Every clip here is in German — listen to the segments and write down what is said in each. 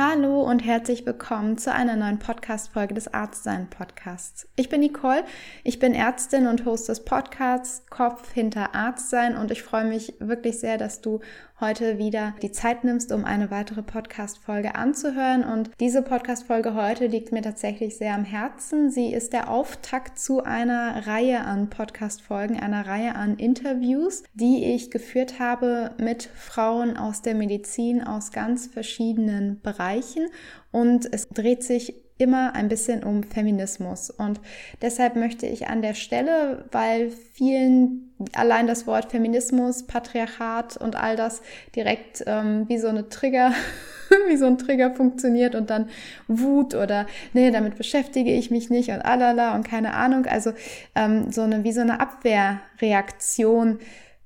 Hallo und herzlich willkommen zu einer neuen Podcast-Folge des Arztsein-Podcasts. Ich bin Nicole, ich bin Ärztin und Host des Podcasts Kopf hinter Arztsein und ich freue mich wirklich sehr, dass du heute wieder die Zeit nimmst, um eine weitere Podcast-Folge anzuhören. Und diese Podcast-Folge heute liegt mir tatsächlich sehr am Herzen. Sie ist der Auftakt zu einer Reihe an Podcast-Folgen, einer Reihe an Interviews, die ich geführt habe mit Frauen aus der Medizin aus ganz verschiedenen Bereichen. Und es dreht sich immer ein bisschen um Feminismus. Und deshalb möchte ich an der Stelle, weil vielen allein das Wort Feminismus, Patriarchat und all das direkt ähm, wie so eine Trigger, wie so ein Trigger funktioniert und dann Wut oder nee, damit beschäftige ich mich nicht und alala und keine Ahnung. Also ähm, so eine wie so eine Abwehrreaktion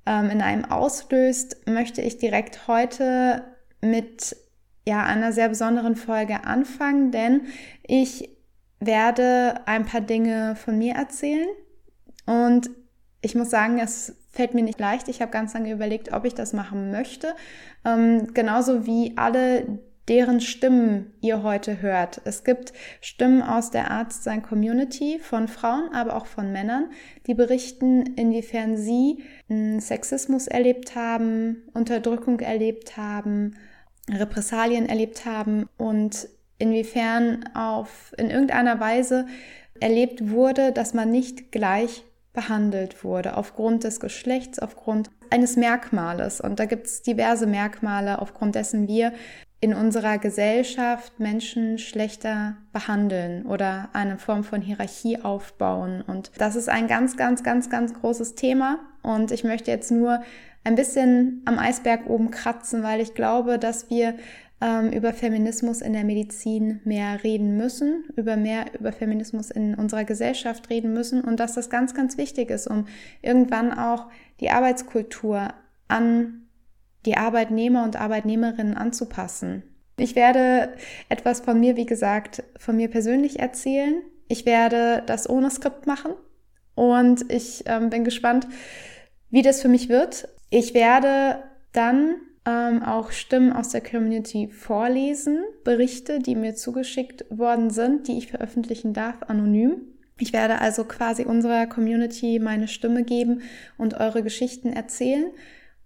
ähm, in einem auslöst, möchte ich direkt heute mit ja, einer sehr besonderen Folge anfangen, denn ich werde ein paar Dinge von mir erzählen und ich muss sagen, es fällt mir nicht leicht. Ich habe ganz lange überlegt, ob ich das machen möchte. Ähm, genauso wie alle, deren Stimmen ihr heute hört. Es gibt Stimmen aus der Arztsein Community von Frauen, aber auch von Männern, die berichten, inwiefern sie hm, Sexismus erlebt haben, Unterdrückung erlebt haben, Repressalien erlebt haben und inwiefern auf in irgendeiner Weise erlebt wurde, dass man nicht gleich behandelt wurde aufgrund des Geschlechts, aufgrund eines Merkmales. Und da gibt es diverse Merkmale, aufgrund dessen wir in unserer Gesellschaft Menschen schlechter behandeln oder eine Form von Hierarchie aufbauen. Und das ist ein ganz, ganz, ganz, ganz großes Thema. Und ich möchte jetzt nur ein bisschen am Eisberg oben kratzen, weil ich glaube, dass wir ähm, über Feminismus in der Medizin mehr reden müssen, über mehr über Feminismus in unserer Gesellschaft reden müssen und dass das ganz, ganz wichtig ist, um irgendwann auch die Arbeitskultur an die Arbeitnehmer und Arbeitnehmerinnen anzupassen. Ich werde etwas von mir, wie gesagt, von mir persönlich erzählen. Ich werde das ohne Skript machen und ich ähm, bin gespannt, wie das für mich wird. Ich werde dann ähm, auch Stimmen aus der Community vorlesen, Berichte, die mir zugeschickt worden sind, die ich veröffentlichen darf, anonym. Ich werde also quasi unserer Community meine Stimme geben und eure Geschichten erzählen.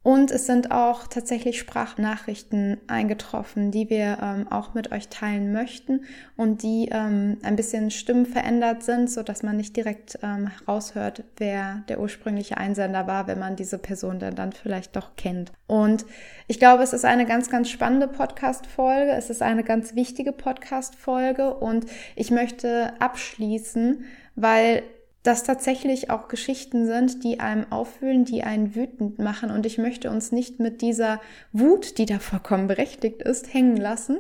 Und es sind auch tatsächlich Sprachnachrichten eingetroffen, die wir ähm, auch mit euch teilen möchten und die ähm, ein bisschen stimmenverändert sind, so dass man nicht direkt ähm, raushört, wer der ursprüngliche Einsender war, wenn man diese Person dann, dann vielleicht doch kennt. Und ich glaube, es ist eine ganz, ganz spannende Podcast-Folge. Es ist eine ganz wichtige Podcast-Folge und ich möchte abschließen, weil das tatsächlich auch Geschichten sind, die einem aufwühlen, die einen wütend machen. Und ich möchte uns nicht mit dieser Wut, die da vollkommen berechtigt ist, hängen lassen.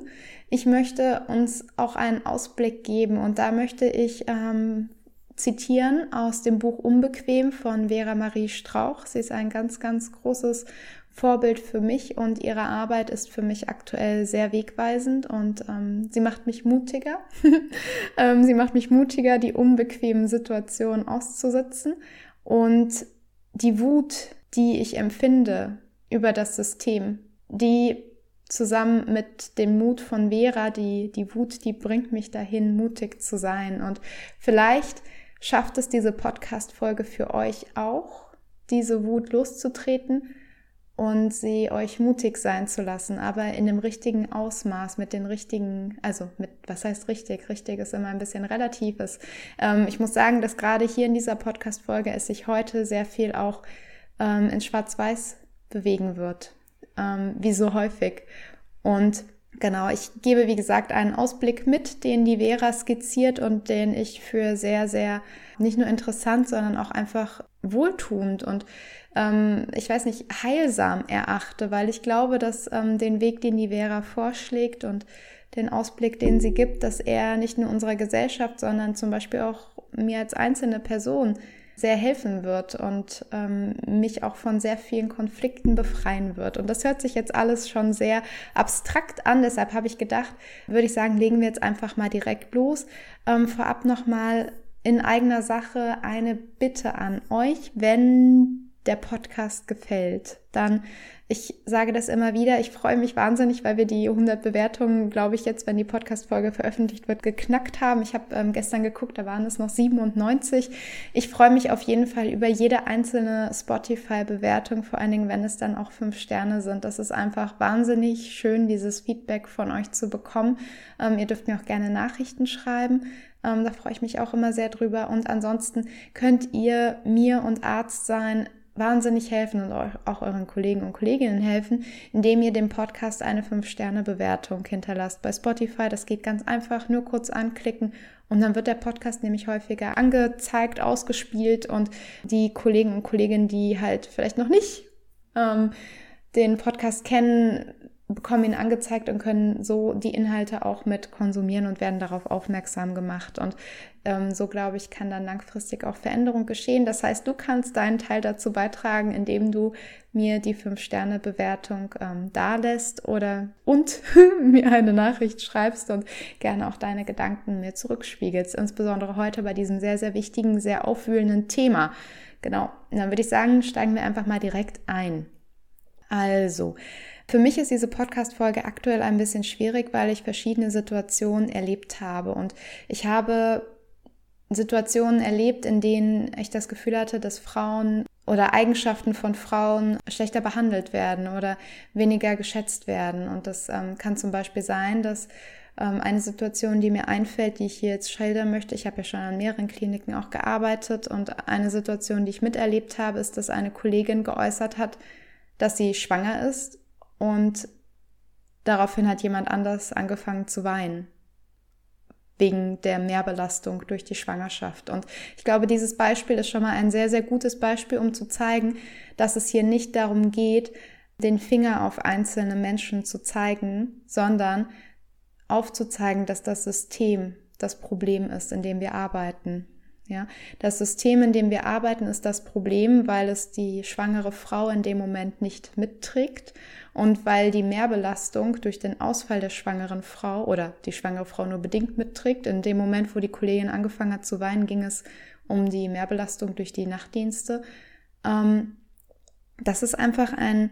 Ich möchte uns auch einen Ausblick geben. Und da möchte ich ähm, zitieren aus dem Buch Unbequem von Vera Marie Strauch. Sie ist ein ganz, ganz großes Vorbild für mich und ihre Arbeit ist für mich aktuell sehr wegweisend und ähm, sie macht mich mutiger. ähm, sie macht mich mutiger, die unbequemen Situationen auszusitzen und die Wut, die ich empfinde über das System, die zusammen mit dem Mut von Vera, die, die Wut, die bringt mich dahin, mutig zu sein. Und vielleicht schafft es diese Podcast-Folge für euch auch, diese Wut loszutreten und sie euch mutig sein zu lassen, aber in dem richtigen Ausmaß, mit den richtigen, also mit, was heißt richtig? Richtig ist immer ein bisschen relatives. Ähm, ich muss sagen, dass gerade hier in dieser Podcast-Folge es sich heute sehr viel auch ähm, in Schwarz-Weiß bewegen wird, ähm, wie so häufig. Und genau, ich gebe, wie gesagt, einen Ausblick mit, den die Vera skizziert und den ich für sehr, sehr nicht nur interessant, sondern auch einfach wohltuend und ähm, ich weiß nicht, heilsam erachte, weil ich glaube, dass ähm, den Weg, den die Vera vorschlägt und den Ausblick, den sie gibt, dass er nicht nur unserer Gesellschaft, sondern zum Beispiel auch mir als einzelne Person sehr helfen wird und ähm, mich auch von sehr vielen Konflikten befreien wird. Und das hört sich jetzt alles schon sehr abstrakt an. Deshalb habe ich gedacht, würde ich sagen, legen wir jetzt einfach mal direkt los. Ähm, vorab nochmal in eigener Sache eine Bitte an euch, wenn der Podcast gefällt, dann, ich sage das immer wieder, ich freue mich wahnsinnig, weil wir die 100 Bewertungen, glaube ich, jetzt, wenn die Podcast-Folge veröffentlicht wird, geknackt haben. Ich habe ähm, gestern geguckt, da waren es noch 97. Ich freue mich auf jeden Fall über jede einzelne Spotify-Bewertung, vor allen Dingen, wenn es dann auch fünf Sterne sind. Das ist einfach wahnsinnig schön, dieses Feedback von euch zu bekommen. Ähm, ihr dürft mir auch gerne Nachrichten schreiben. Ähm, da freue ich mich auch immer sehr drüber. Und ansonsten könnt ihr mir und Arzt sein wahnsinnig helfen und auch euren Kollegen und Kolleginnen helfen, indem ihr dem Podcast eine 5-Sterne-Bewertung hinterlasst bei Spotify. Das geht ganz einfach, nur kurz anklicken und dann wird der Podcast nämlich häufiger angezeigt, ausgespielt und die Kollegen und Kolleginnen, die halt vielleicht noch nicht ähm, den Podcast kennen, bekommen ihn angezeigt und können so die Inhalte auch mit konsumieren und werden darauf aufmerksam gemacht. Und ähm, so, glaube ich, kann dann langfristig auch Veränderung geschehen. Das heißt, du kannst deinen Teil dazu beitragen, indem du mir die 5-Sterne-Bewertung ähm, dalässt oder und mir eine Nachricht schreibst und gerne auch deine Gedanken mir zurückspiegelst. Insbesondere heute bei diesem sehr, sehr wichtigen, sehr aufwühlenden Thema. Genau. Dann würde ich sagen, steigen wir einfach mal direkt ein. Also, für mich ist diese Podcast-Folge aktuell ein bisschen schwierig, weil ich verschiedene Situationen erlebt habe. Und ich habe Situationen erlebt, in denen ich das Gefühl hatte, dass Frauen oder Eigenschaften von Frauen schlechter behandelt werden oder weniger geschätzt werden. Und das ähm, kann zum Beispiel sein, dass ähm, eine Situation, die mir einfällt, die ich hier jetzt schildern möchte, ich habe ja schon an mehreren Kliniken auch gearbeitet und eine Situation, die ich miterlebt habe, ist, dass eine Kollegin geäußert hat, dass sie schwanger ist und daraufhin hat jemand anders angefangen zu weinen wegen der Mehrbelastung durch die Schwangerschaft. Und ich glaube, dieses Beispiel ist schon mal ein sehr, sehr gutes Beispiel, um zu zeigen, dass es hier nicht darum geht, den Finger auf einzelne Menschen zu zeigen, sondern aufzuzeigen, dass das System das Problem ist, in dem wir arbeiten. Ja, das System, in dem wir arbeiten, ist das Problem, weil es die schwangere Frau in dem Moment nicht mitträgt und weil die Mehrbelastung durch den Ausfall der schwangeren Frau oder die schwangere Frau nur bedingt mitträgt. In dem Moment, wo die Kollegin angefangen hat zu weinen, ging es um die Mehrbelastung durch die Nachtdienste. Ähm, das ist einfach ein,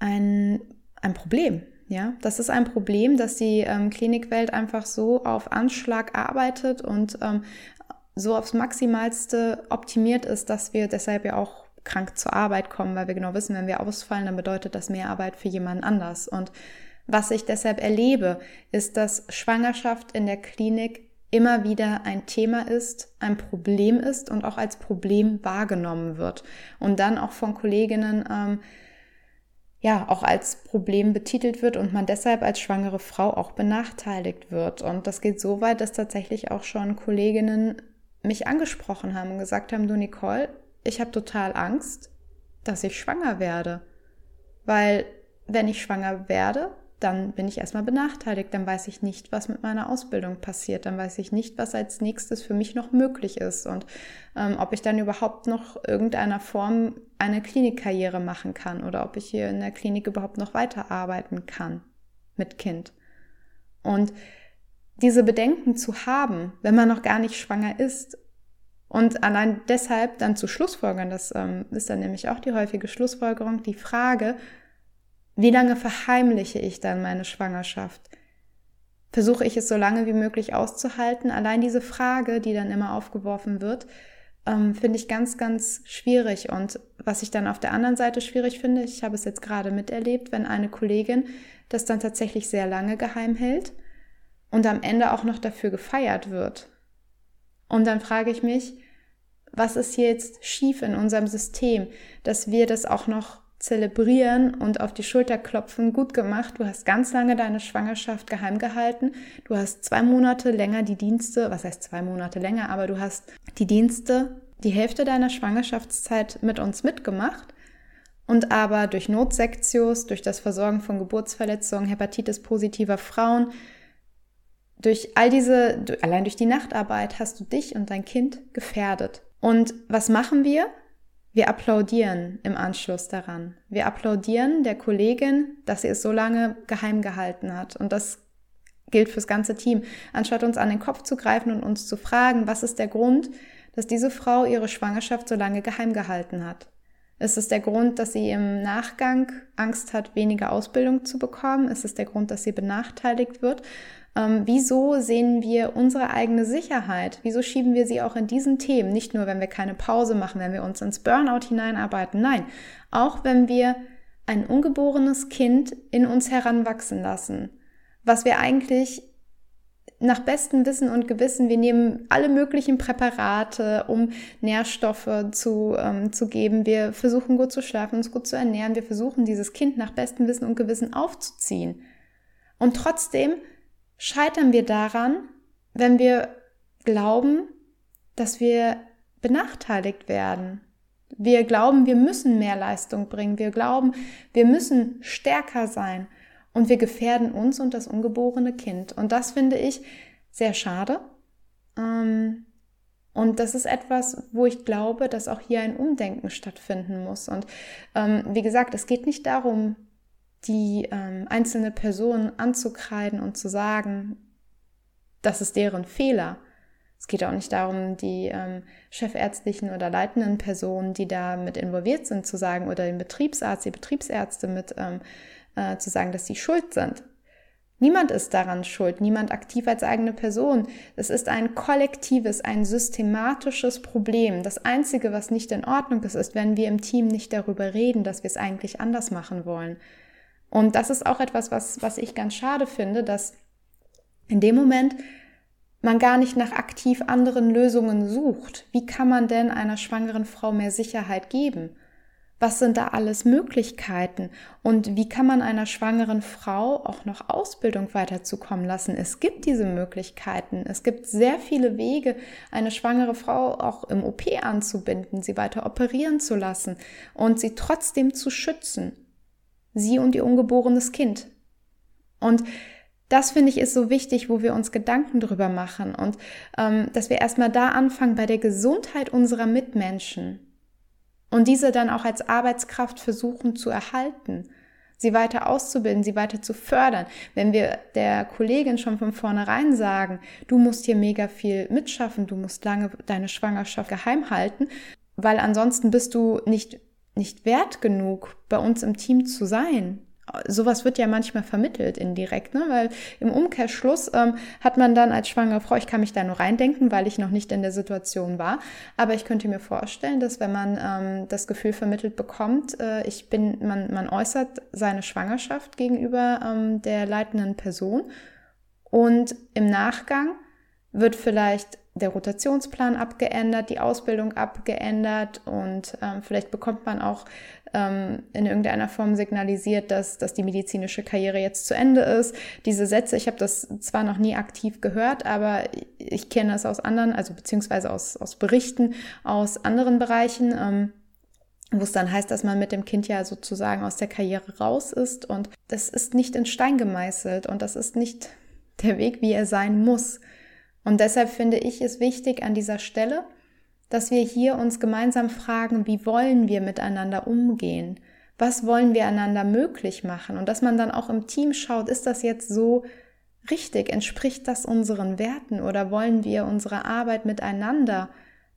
ein, ein Problem. Ja, das ist ein Problem, dass die ähm, Klinikwelt einfach so auf Anschlag arbeitet und ähm, so aufs Maximalste optimiert ist, dass wir deshalb ja auch krank zur Arbeit kommen, weil wir genau wissen, wenn wir ausfallen, dann bedeutet das mehr Arbeit für jemanden anders. Und was ich deshalb erlebe, ist, dass Schwangerschaft in der Klinik immer wieder ein Thema ist, ein Problem ist und auch als Problem wahrgenommen wird. Und dann auch von Kolleginnen ähm, ja auch als Problem betitelt wird und man deshalb als schwangere Frau auch benachteiligt wird. Und das geht so weit, dass tatsächlich auch schon Kolleginnen mich angesprochen haben und gesagt haben, du Nicole, ich habe total Angst, dass ich schwanger werde. Weil wenn ich schwanger werde, dann bin ich erstmal benachteiligt, dann weiß ich nicht, was mit meiner Ausbildung passiert, dann weiß ich nicht, was als nächstes für mich noch möglich ist und ähm, ob ich dann überhaupt noch irgendeiner Form eine Klinikkarriere machen kann oder ob ich hier in der Klinik überhaupt noch weiterarbeiten kann mit Kind. Und diese Bedenken zu haben, wenn man noch gar nicht schwanger ist und allein deshalb dann zu Schlussfolgern, das ähm, ist dann nämlich auch die häufige Schlussfolgerung, die Frage, wie lange verheimliche ich dann meine Schwangerschaft? Versuche ich es so lange wie möglich auszuhalten? Allein diese Frage, die dann immer aufgeworfen wird, ähm, finde ich ganz, ganz schwierig. Und was ich dann auf der anderen Seite schwierig finde, ich habe es jetzt gerade miterlebt, wenn eine Kollegin das dann tatsächlich sehr lange geheim hält und am Ende auch noch dafür gefeiert wird. Und dann frage ich mich, was ist hier jetzt schief in unserem System, dass wir das auch noch zelebrieren und auf die Schulter klopfen, gut gemacht, du hast ganz lange deine Schwangerschaft geheim gehalten, du hast zwei Monate länger die Dienste, was heißt zwei Monate länger, aber du hast die Dienste, die Hälfte deiner Schwangerschaftszeit mit uns mitgemacht. Und aber durch Notsektios, durch das Versorgen von Geburtsverletzungen, Hepatitis positiver Frauen, durch all diese, allein durch die Nachtarbeit hast du dich und dein Kind gefährdet. Und was machen wir? Wir applaudieren im Anschluss daran. Wir applaudieren der Kollegin, dass sie es so lange geheim gehalten hat. Und das gilt fürs ganze Team. Anstatt uns an den Kopf zu greifen und uns zu fragen, was ist der Grund, dass diese Frau ihre Schwangerschaft so lange geheim gehalten hat. Ist es der Grund, dass sie im Nachgang Angst hat, weniger Ausbildung zu bekommen? Ist es der Grund, dass sie benachteiligt wird? Ähm, wieso sehen wir unsere eigene Sicherheit? Wieso schieben wir sie auch in diesen Themen? Nicht nur, wenn wir keine Pause machen, wenn wir uns ins Burnout hineinarbeiten. Nein, auch wenn wir ein ungeborenes Kind in uns heranwachsen lassen, was wir eigentlich nach bestem Wissen und Gewissen, wir nehmen alle möglichen Präparate, um Nährstoffe zu, ähm, zu geben. Wir versuchen gut zu schlafen, uns gut zu ernähren. Wir versuchen dieses Kind nach bestem Wissen und Gewissen aufzuziehen. Und trotzdem scheitern wir daran, wenn wir glauben, dass wir benachteiligt werden. Wir glauben, wir müssen mehr Leistung bringen. Wir glauben, wir müssen stärker sein und wir gefährden uns und das ungeborene Kind. Und das finde ich sehr schade. Ähm, und das ist etwas, wo ich glaube, dass auch hier ein Umdenken stattfinden muss. Und ähm, wie gesagt, es geht nicht darum, die ähm, einzelne Person anzukreiden und zu sagen, das ist deren Fehler. Es geht auch nicht darum, die ähm, chefärztlichen oder leitenden Personen, die da mit involviert sind, zu sagen, oder den Betriebsarzt, die Betriebsärzte mit ähm, äh, zu sagen, dass sie schuld sind. Niemand ist daran schuld, niemand aktiv als eigene Person. Es ist ein kollektives, ein systematisches Problem. Das Einzige, was nicht in Ordnung ist, ist, wenn wir im Team nicht darüber reden, dass wir es eigentlich anders machen wollen. Und das ist auch etwas, was, was ich ganz schade finde, dass in dem Moment man gar nicht nach aktiv anderen Lösungen sucht. Wie kann man denn einer schwangeren Frau mehr Sicherheit geben? Was sind da alles Möglichkeiten? Und wie kann man einer schwangeren Frau auch noch Ausbildung weiterzukommen lassen? Es gibt diese Möglichkeiten. Es gibt sehr viele Wege, eine schwangere Frau auch im OP anzubinden, sie weiter operieren zu lassen und sie trotzdem zu schützen. Sie und ihr ungeborenes Kind. Und das finde ich ist so wichtig, wo wir uns Gedanken drüber machen und ähm, dass wir erstmal da anfangen bei der Gesundheit unserer Mitmenschen und diese dann auch als Arbeitskraft versuchen zu erhalten, sie weiter auszubilden, sie weiter zu fördern. Wenn wir der Kollegin schon von vornherein sagen, du musst hier mega viel mitschaffen, du musst lange deine Schwangerschaft geheim halten, weil ansonsten bist du nicht, nicht wert genug, bei uns im Team zu sein. Sowas wird ja manchmal vermittelt indirekt, ne? weil im Umkehrschluss ähm, hat man dann als schwangere Frau, ich kann mich da nur reindenken, weil ich noch nicht in der Situation war, aber ich könnte mir vorstellen, dass wenn man ähm, das Gefühl vermittelt bekommt, äh, ich bin, man, man äußert seine Schwangerschaft gegenüber ähm, der leitenden Person. Und im Nachgang wird vielleicht der Rotationsplan abgeändert, die Ausbildung abgeändert und ähm, vielleicht bekommt man auch ähm, in irgendeiner Form signalisiert, dass, dass die medizinische Karriere jetzt zu Ende ist. Diese Sätze, ich habe das zwar noch nie aktiv gehört, aber ich kenne das aus anderen, also beziehungsweise aus, aus Berichten aus anderen Bereichen. Ähm, wo es dann heißt, dass man mit dem Kind ja sozusagen aus der Karriere raus ist und das ist nicht in Stein gemeißelt und das ist nicht der Weg, wie er sein muss. Und deshalb finde ich es wichtig an dieser Stelle, dass wir hier uns gemeinsam fragen, wie wollen wir miteinander umgehen? Was wollen wir einander möglich machen? Und dass man dann auch im Team schaut, ist das jetzt so richtig? Entspricht das unseren Werten oder wollen wir unsere Arbeit miteinander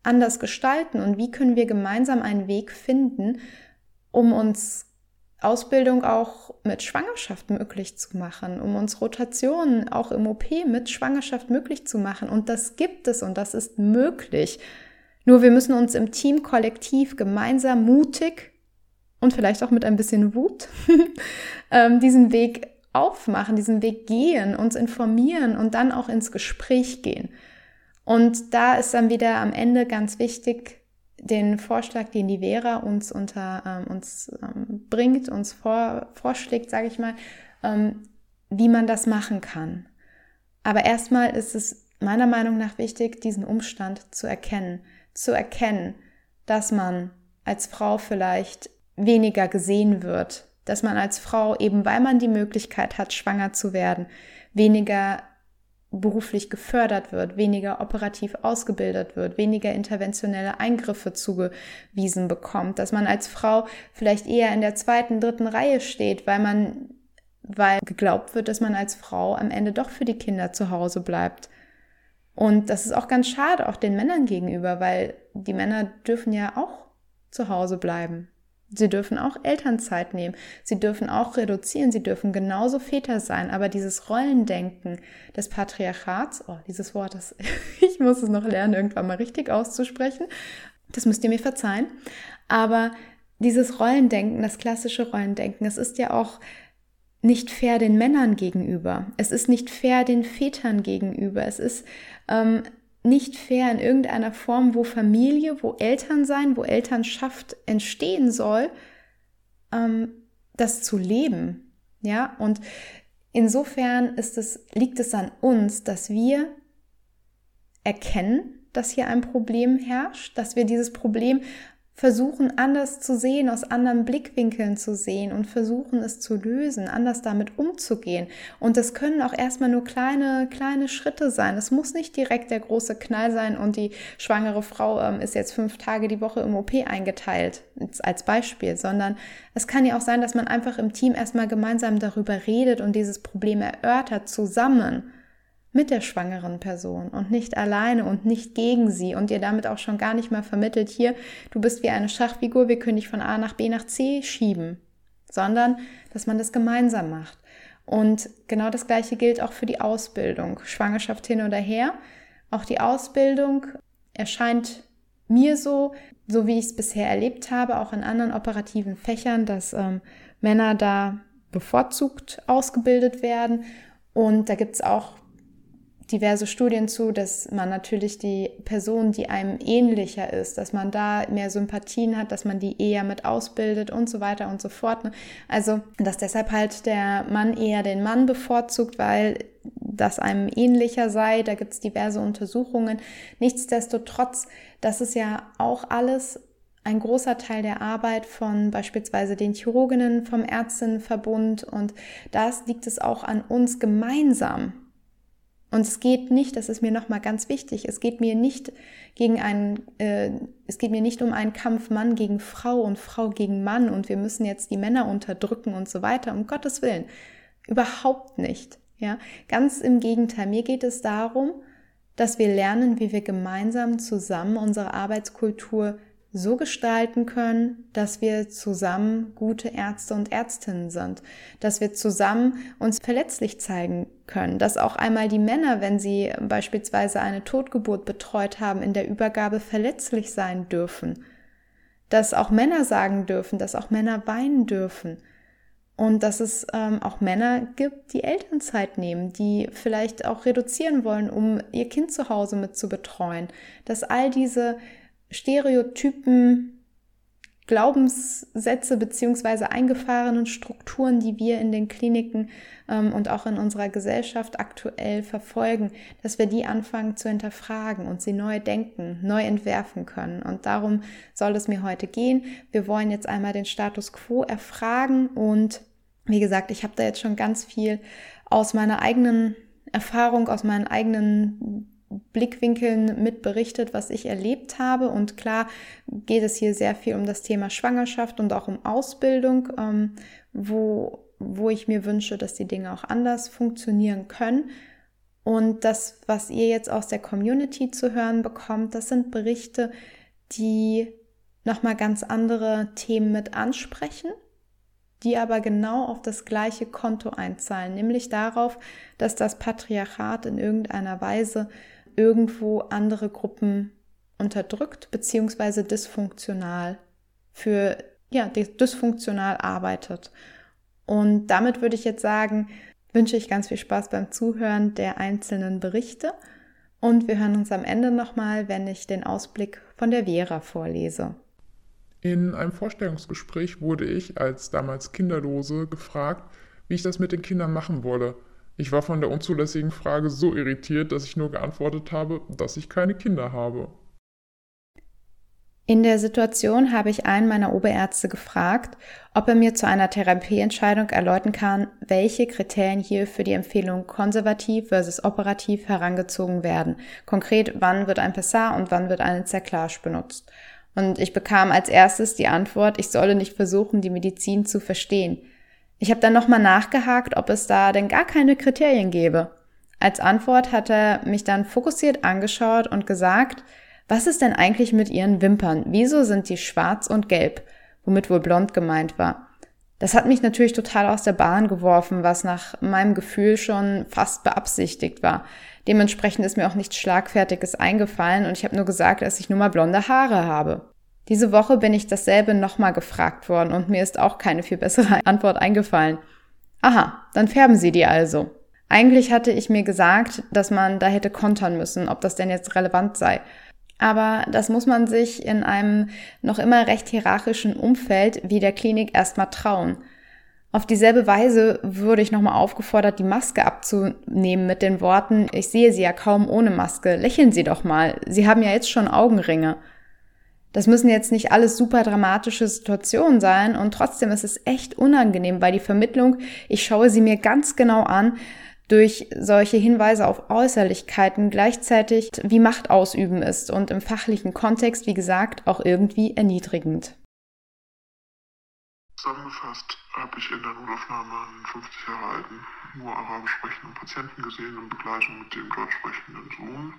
anders gestalten? Und wie können wir gemeinsam einen Weg finden, um uns Ausbildung auch mit Schwangerschaft möglich zu machen, um uns Rotationen auch im OP mit Schwangerschaft möglich zu machen. Und das gibt es und das ist möglich. Nur wir müssen uns im Team kollektiv gemeinsam mutig und vielleicht auch mit ein bisschen Wut ähm, diesen Weg aufmachen, diesen Weg gehen, uns informieren und dann auch ins Gespräch gehen. Und da ist dann wieder am Ende ganz wichtig, den Vorschlag, den die Vera uns unter ähm, uns ähm, bringt, uns vor, vorschlägt, sage ich mal, ähm, wie man das machen kann. Aber erstmal ist es meiner Meinung nach wichtig, diesen Umstand zu erkennen zu erkennen, dass man als Frau vielleicht weniger gesehen wird, dass man als Frau, eben weil man die Möglichkeit hat, schwanger zu werden, weniger beruflich gefördert wird, weniger operativ ausgebildet wird, weniger interventionelle Eingriffe zugewiesen bekommt, dass man als Frau vielleicht eher in der zweiten, dritten Reihe steht, weil man, weil geglaubt wird, dass man als Frau am Ende doch für die Kinder zu Hause bleibt. Und das ist auch ganz schade, auch den Männern gegenüber, weil die Männer dürfen ja auch zu Hause bleiben. Sie dürfen auch Elternzeit nehmen. Sie dürfen auch reduzieren. Sie dürfen genauso Väter sein. Aber dieses Rollendenken des Patriarchats, oh, dieses Wort, das, ich muss es noch lernen, irgendwann mal richtig auszusprechen. Das müsst ihr mir verzeihen. Aber dieses Rollendenken, das klassische Rollendenken, es ist ja auch nicht fair den Männern gegenüber. Es ist nicht fair den Vätern gegenüber. Es ist ähm, nicht fair in irgendeiner Form, wo Familie, wo Elternsein, wo Elternschaft entstehen soll, ähm, das zu leben. Ja, und insofern ist es, liegt es an uns, dass wir erkennen, dass hier ein Problem herrscht, dass wir dieses Problem versuchen anders zu sehen, aus anderen Blickwinkeln zu sehen und versuchen es zu lösen, anders damit umzugehen. Und das können auch erstmal nur kleine, kleine Schritte sein. Es muss nicht direkt der große Knall sein und die schwangere Frau ähm, ist jetzt fünf Tage die Woche im OP eingeteilt, als Beispiel, sondern es kann ja auch sein, dass man einfach im Team erstmal gemeinsam darüber redet und dieses Problem erörtert zusammen mit der schwangeren Person und nicht alleine und nicht gegen sie und ihr damit auch schon gar nicht mehr vermittelt, hier, du bist wie eine Schachfigur, wir können dich von A nach B nach C schieben, sondern dass man das gemeinsam macht. Und genau das Gleiche gilt auch für die Ausbildung. Schwangerschaft hin oder her. Auch die Ausbildung erscheint mir so, so wie ich es bisher erlebt habe, auch in anderen operativen Fächern, dass ähm, Männer da bevorzugt ausgebildet werden. Und da gibt es auch diverse Studien zu, dass man natürlich die Person, die einem ähnlicher ist, dass man da mehr Sympathien hat, dass man die eher mit ausbildet und so weiter und so fort. Ne? Also, dass deshalb halt der Mann eher den Mann bevorzugt, weil das einem ähnlicher sei. Da gibt es diverse Untersuchungen. Nichtsdestotrotz, das ist ja auch alles ein großer Teil der Arbeit von beispielsweise den Chirurginnen vom Ärztinnenverbund und das liegt es auch an uns gemeinsam und es geht nicht, das ist mir nochmal ganz wichtig, es geht mir nicht gegen einen, äh, es geht mir nicht um einen Kampf Mann gegen Frau und Frau gegen Mann und wir müssen jetzt die Männer unterdrücken und so weiter, um Gottes Willen. Überhaupt nicht. Ja, ganz im Gegenteil. Mir geht es darum, dass wir lernen, wie wir gemeinsam zusammen unsere Arbeitskultur so gestalten können, dass wir zusammen gute Ärzte und Ärztinnen sind, dass wir zusammen uns verletzlich zeigen können, dass auch einmal die Männer, wenn sie beispielsweise eine Totgeburt betreut haben, in der Übergabe verletzlich sein dürfen, dass auch Männer sagen dürfen, dass auch Männer weinen dürfen. Und dass es ähm, auch Männer gibt, die Elternzeit nehmen, die vielleicht auch reduzieren wollen, um ihr Kind zu Hause mit zu betreuen, dass all diese Stereotypen, Glaubenssätze beziehungsweise eingefahrenen Strukturen, die wir in den Kliniken ähm, und auch in unserer Gesellschaft aktuell verfolgen, dass wir die anfangen zu hinterfragen und sie neu denken, neu entwerfen können. Und darum soll es mir heute gehen. Wir wollen jetzt einmal den Status quo erfragen und wie gesagt, ich habe da jetzt schon ganz viel aus meiner eigenen Erfahrung, aus meinen eigenen Blickwinkeln mit berichtet, was ich erlebt habe. Und klar geht es hier sehr viel um das Thema Schwangerschaft und auch um Ausbildung, ähm, wo, wo ich mir wünsche, dass die Dinge auch anders funktionieren können. Und das, was ihr jetzt aus der Community zu hören bekommt, das sind Berichte, die nochmal ganz andere Themen mit ansprechen, die aber genau auf das gleiche Konto einzahlen, nämlich darauf, dass das Patriarchat in irgendeiner Weise irgendwo andere Gruppen unterdrückt beziehungsweise dysfunktional für ja dysfunktional arbeitet. Und damit würde ich jetzt sagen, wünsche ich ganz viel Spaß beim Zuhören der einzelnen Berichte und wir hören uns am Ende nochmal, wenn ich den Ausblick von der Vera vorlese. In einem Vorstellungsgespräch wurde ich als damals Kinderlose gefragt, wie ich das mit den Kindern machen wolle. Ich war von der unzulässigen Frage so irritiert, dass ich nur geantwortet habe, dass ich keine Kinder habe. In der Situation habe ich einen meiner Oberärzte gefragt, ob er mir zu einer Therapieentscheidung erläutern kann, welche Kriterien hier für die Empfehlung konservativ versus operativ herangezogen werden. Konkret, wann wird ein Pessar und wann wird eine Zerklage benutzt. Und ich bekam als erstes die Antwort, ich solle nicht versuchen, die Medizin zu verstehen. Ich habe dann nochmal nachgehakt, ob es da denn gar keine Kriterien gäbe. Als Antwort hat er mich dann fokussiert angeschaut und gesagt, was ist denn eigentlich mit ihren Wimpern? Wieso sind die schwarz und gelb? Womit wohl blond gemeint war. Das hat mich natürlich total aus der Bahn geworfen, was nach meinem Gefühl schon fast beabsichtigt war. Dementsprechend ist mir auch nichts Schlagfertiges eingefallen und ich habe nur gesagt, dass ich nur mal blonde Haare habe. Diese Woche bin ich dasselbe nochmal gefragt worden und mir ist auch keine viel bessere Antwort eingefallen. Aha, dann färben Sie die also. Eigentlich hatte ich mir gesagt, dass man da hätte kontern müssen, ob das denn jetzt relevant sei. Aber das muss man sich in einem noch immer recht hierarchischen Umfeld wie der Klinik erstmal trauen. Auf dieselbe Weise würde ich nochmal aufgefordert, die Maske abzunehmen mit den Worten, ich sehe Sie ja kaum ohne Maske, lächeln Sie doch mal, Sie haben ja jetzt schon Augenringe. Das müssen jetzt nicht alles super dramatische Situationen sein und trotzdem ist es echt unangenehm, weil die Vermittlung, ich schaue sie mir ganz genau an, durch solche Hinweise auf Äußerlichkeiten gleichzeitig wie Macht ausüben ist und im fachlichen Kontext, wie gesagt, auch irgendwie erniedrigend. Zusammengefasst habe ich in der Notaufnahme einen 50 Jahre alten, nur arabisch sprechenden Patienten gesehen in Begleitung mit dem deutsch sprechenden Sohn,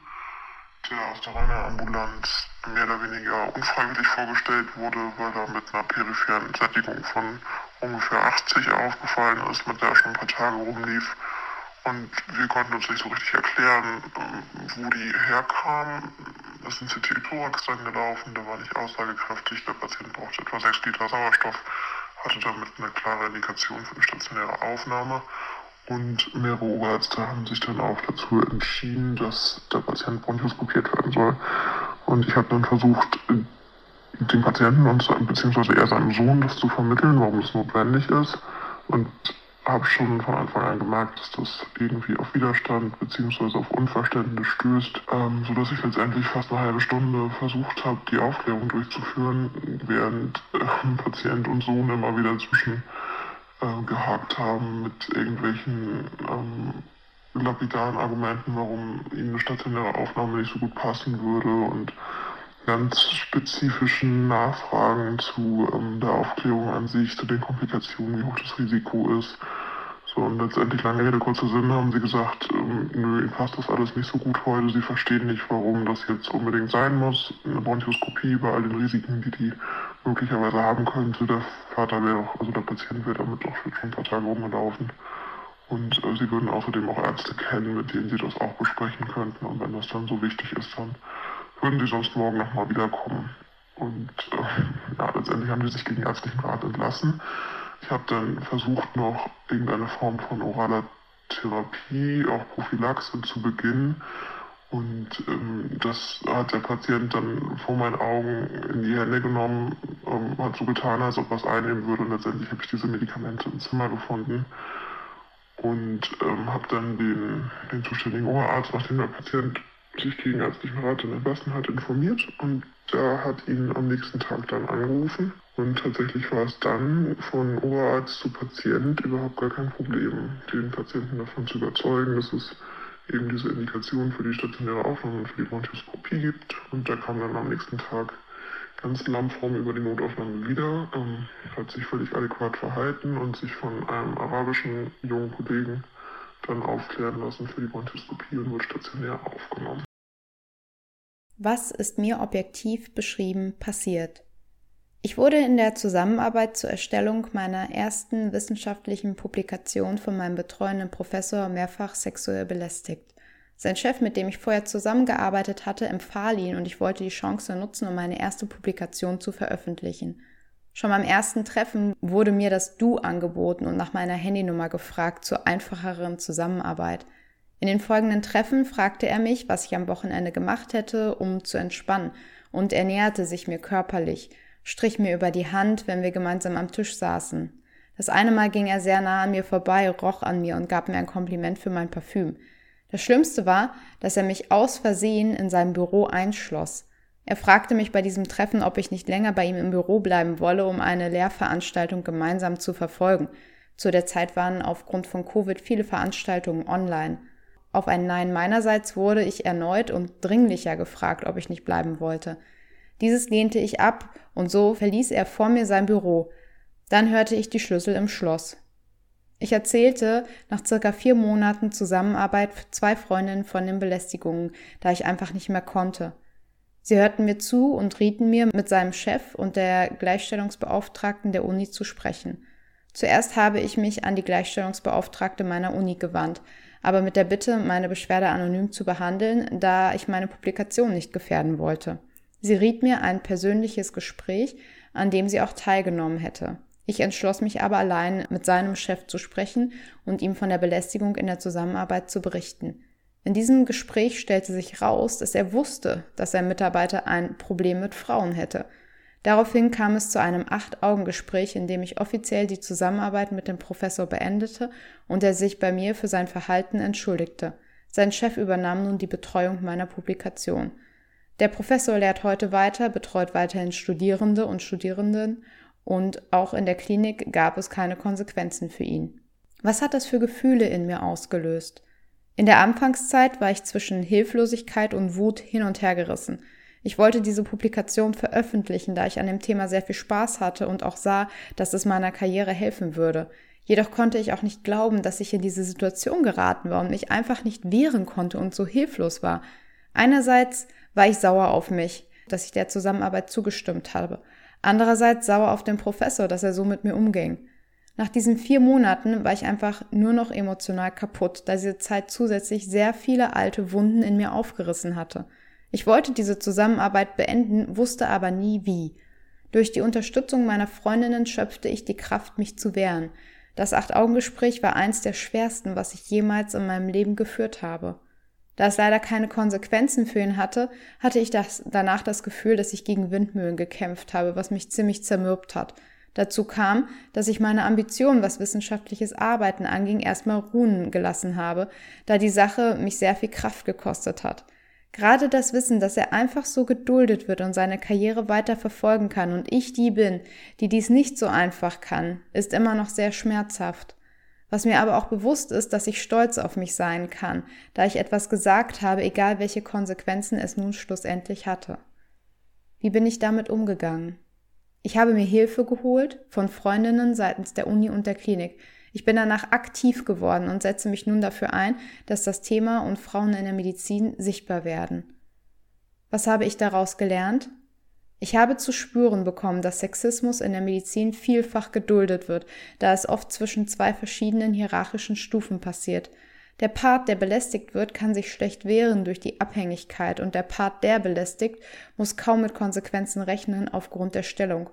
der aus der reinen Ambulanz mehr oder weniger unfreiwillig vorgestellt wurde, weil er mit einer peripheren Sättigung von ungefähr 80 aufgefallen ist, mit der er schon ein paar Tage rumlief und wir konnten uns nicht so richtig erklären, wo die herkamen. Das ist ein CT-Thorax dann gelaufen, der war nicht aussagekräftig. Der Patient brauchte etwa 6 Liter Sauerstoff, hatte damit eine klare Indikation für eine stationäre Aufnahme. Und mehrere Oberärzte haben sich dann auch dazu entschieden, dass der Patient bronchoskopiert werden soll. Und ich habe dann versucht, dem Patienten und beziehungsweise eher seinem Sohn das zu vermitteln, warum es notwendig ist. Und habe schon von Anfang an gemerkt, dass das irgendwie auf Widerstand bzw. auf Unverständnis stößt, ähm, sodass ich letztendlich fast eine halbe Stunde versucht habe, die Aufklärung durchzuführen, während äh, Patient und Sohn immer wieder zwischen äh, gehakt haben mit irgendwelchen ähm, lapidaren Argumenten, warum ihnen eine stationäre Aufnahme nicht so gut passen würde und ganz spezifischen Nachfragen zu ähm, der Aufklärung an sich, zu den Komplikationen, wie hoch das Risiko ist. So, und letztendlich, lange Rede, kurzer Sinn, haben sie gesagt, ähm, nö, ihnen passt das alles nicht so gut heute. Sie verstehen nicht, warum das jetzt unbedingt sein muss. Eine Bronchoskopie bei all den Risiken, die die möglicherweise haben könnte. Der Vater wäre auch, also der Patient wäre damit auch schon ein paar Tage rumgelaufen. Und äh, sie würden außerdem auch Ärzte kennen, mit denen sie das auch besprechen könnten. Und wenn das dann so wichtig ist, dann würden sie sonst morgen nochmal wiederkommen. Und äh, ja, letztendlich haben sie sich gegen ärztlichen Rat entlassen. Ich habe dann versucht, noch irgendeine Form von oraler Therapie, auch Prophylaxe zu beginnen. Und ähm, das hat der Patient dann vor meinen Augen in die Hände genommen, ähm, hat so getan, als ob er es einnehmen würde. Und letztendlich habe ich diese Medikamente im Zimmer gefunden und ähm, habe dann den, den zuständigen Oberarzt, nachdem der Patient sich gegen ärztlichen Rat entlassen hat, informiert und der hat ihn am nächsten Tag dann angerufen. Und tatsächlich war es dann von Oberarzt zu Patient überhaupt gar kein Problem, den Patienten davon zu überzeugen, dass es eben diese Indikation für die stationäre Aufnahme und für die Bronchoskopie gibt. Und der kam dann am nächsten Tag ganz lammform über die Notaufnahme wieder, ähm, hat sich völlig adäquat verhalten und sich von einem arabischen jungen Kollegen dann aufklären lassen für die Bronchoskopie und wurde stationär aufgenommen. Was ist mir objektiv beschrieben passiert? Ich wurde in der Zusammenarbeit zur Erstellung meiner ersten wissenschaftlichen Publikation von meinem betreuenden Professor mehrfach sexuell belästigt. Sein Chef, mit dem ich vorher zusammengearbeitet hatte, empfahl ihn und ich wollte die Chance nutzen, um meine erste Publikation zu veröffentlichen. Schon beim ersten Treffen wurde mir das Du angeboten und nach meiner Handynummer gefragt zur einfacheren Zusammenarbeit. In den folgenden Treffen fragte er mich, was ich am Wochenende gemacht hätte, um zu entspannen, und er näherte sich mir körperlich, strich mir über die Hand, wenn wir gemeinsam am Tisch saßen. Das eine Mal ging er sehr nah an mir vorbei, roch an mir und gab mir ein Kompliment für mein Parfüm. Das Schlimmste war, dass er mich aus Versehen in seinem Büro einschloss. Er fragte mich bei diesem Treffen, ob ich nicht länger bei ihm im Büro bleiben wolle, um eine Lehrveranstaltung gemeinsam zu verfolgen. Zu der Zeit waren aufgrund von Covid viele Veranstaltungen online. Auf ein Nein meinerseits wurde ich erneut und dringlicher gefragt, ob ich nicht bleiben wollte. Dieses lehnte ich ab, und so verließ er vor mir sein Büro. Dann hörte ich die Schlüssel im Schloss. Ich erzählte nach circa vier Monaten Zusammenarbeit zwei Freundinnen von den Belästigungen, da ich einfach nicht mehr konnte. Sie hörten mir zu und rieten mir, mit seinem Chef und der Gleichstellungsbeauftragten der Uni zu sprechen. Zuerst habe ich mich an die Gleichstellungsbeauftragte meiner Uni gewandt, aber mit der Bitte, meine Beschwerde anonym zu behandeln, da ich meine Publikation nicht gefährden wollte. Sie riet mir ein persönliches Gespräch, an dem sie auch teilgenommen hätte. Ich entschloss mich aber allein mit seinem Chef zu sprechen und ihm von der Belästigung in der Zusammenarbeit zu berichten. In diesem Gespräch stellte sich raus, dass er wusste, dass sein Mitarbeiter ein Problem mit Frauen hätte. Daraufhin kam es zu einem Acht-Augen-Gespräch, in dem ich offiziell die Zusammenarbeit mit dem Professor beendete und er sich bei mir für sein Verhalten entschuldigte. Sein Chef übernahm nun die Betreuung meiner Publikation. Der Professor lehrt heute weiter, betreut weiterhin Studierende und Studierenden und auch in der Klinik gab es keine Konsequenzen für ihn. Was hat das für Gefühle in mir ausgelöst? In der Anfangszeit war ich zwischen Hilflosigkeit und Wut hin und her gerissen. Ich wollte diese Publikation veröffentlichen, da ich an dem Thema sehr viel Spaß hatte und auch sah, dass es meiner Karriere helfen würde. Jedoch konnte ich auch nicht glauben, dass ich in diese Situation geraten war und mich einfach nicht wehren konnte und so hilflos war. Einerseits war ich sauer auf mich, dass ich der Zusammenarbeit zugestimmt habe. Andererseits sauer auf den Professor, dass er so mit mir umging. Nach diesen vier Monaten war ich einfach nur noch emotional kaputt, da diese Zeit zusätzlich sehr viele alte Wunden in mir aufgerissen hatte. Ich wollte diese Zusammenarbeit beenden, wusste aber nie wie. Durch die Unterstützung meiner Freundinnen schöpfte ich die Kraft, mich zu wehren. Das Acht-Augen-Gespräch war eins der schwersten, was ich jemals in meinem Leben geführt habe. Da es leider keine Konsequenzen für ihn hatte, hatte ich das, danach das Gefühl, dass ich gegen Windmühlen gekämpft habe, was mich ziemlich zermürbt hat. Dazu kam, dass ich meine Ambitionen, was wissenschaftliches Arbeiten anging, erstmal ruhen gelassen habe, da die Sache mich sehr viel Kraft gekostet hat. Gerade das Wissen, dass er einfach so geduldet wird und seine Karriere weiter verfolgen kann und ich die bin, die dies nicht so einfach kann, ist immer noch sehr schmerzhaft. Was mir aber auch bewusst ist, dass ich stolz auf mich sein kann, da ich etwas gesagt habe, egal welche Konsequenzen es nun schlussendlich hatte. Wie bin ich damit umgegangen? Ich habe mir Hilfe geholt von Freundinnen seitens der Uni und der Klinik. Ich bin danach aktiv geworden und setze mich nun dafür ein, dass das Thema und Frauen in der Medizin sichtbar werden. Was habe ich daraus gelernt? Ich habe zu spüren bekommen, dass Sexismus in der Medizin vielfach geduldet wird, da es oft zwischen zwei verschiedenen hierarchischen Stufen passiert. Der Part, der belästigt wird, kann sich schlecht wehren durch die Abhängigkeit und der Part, der belästigt, muss kaum mit Konsequenzen rechnen aufgrund der Stellung.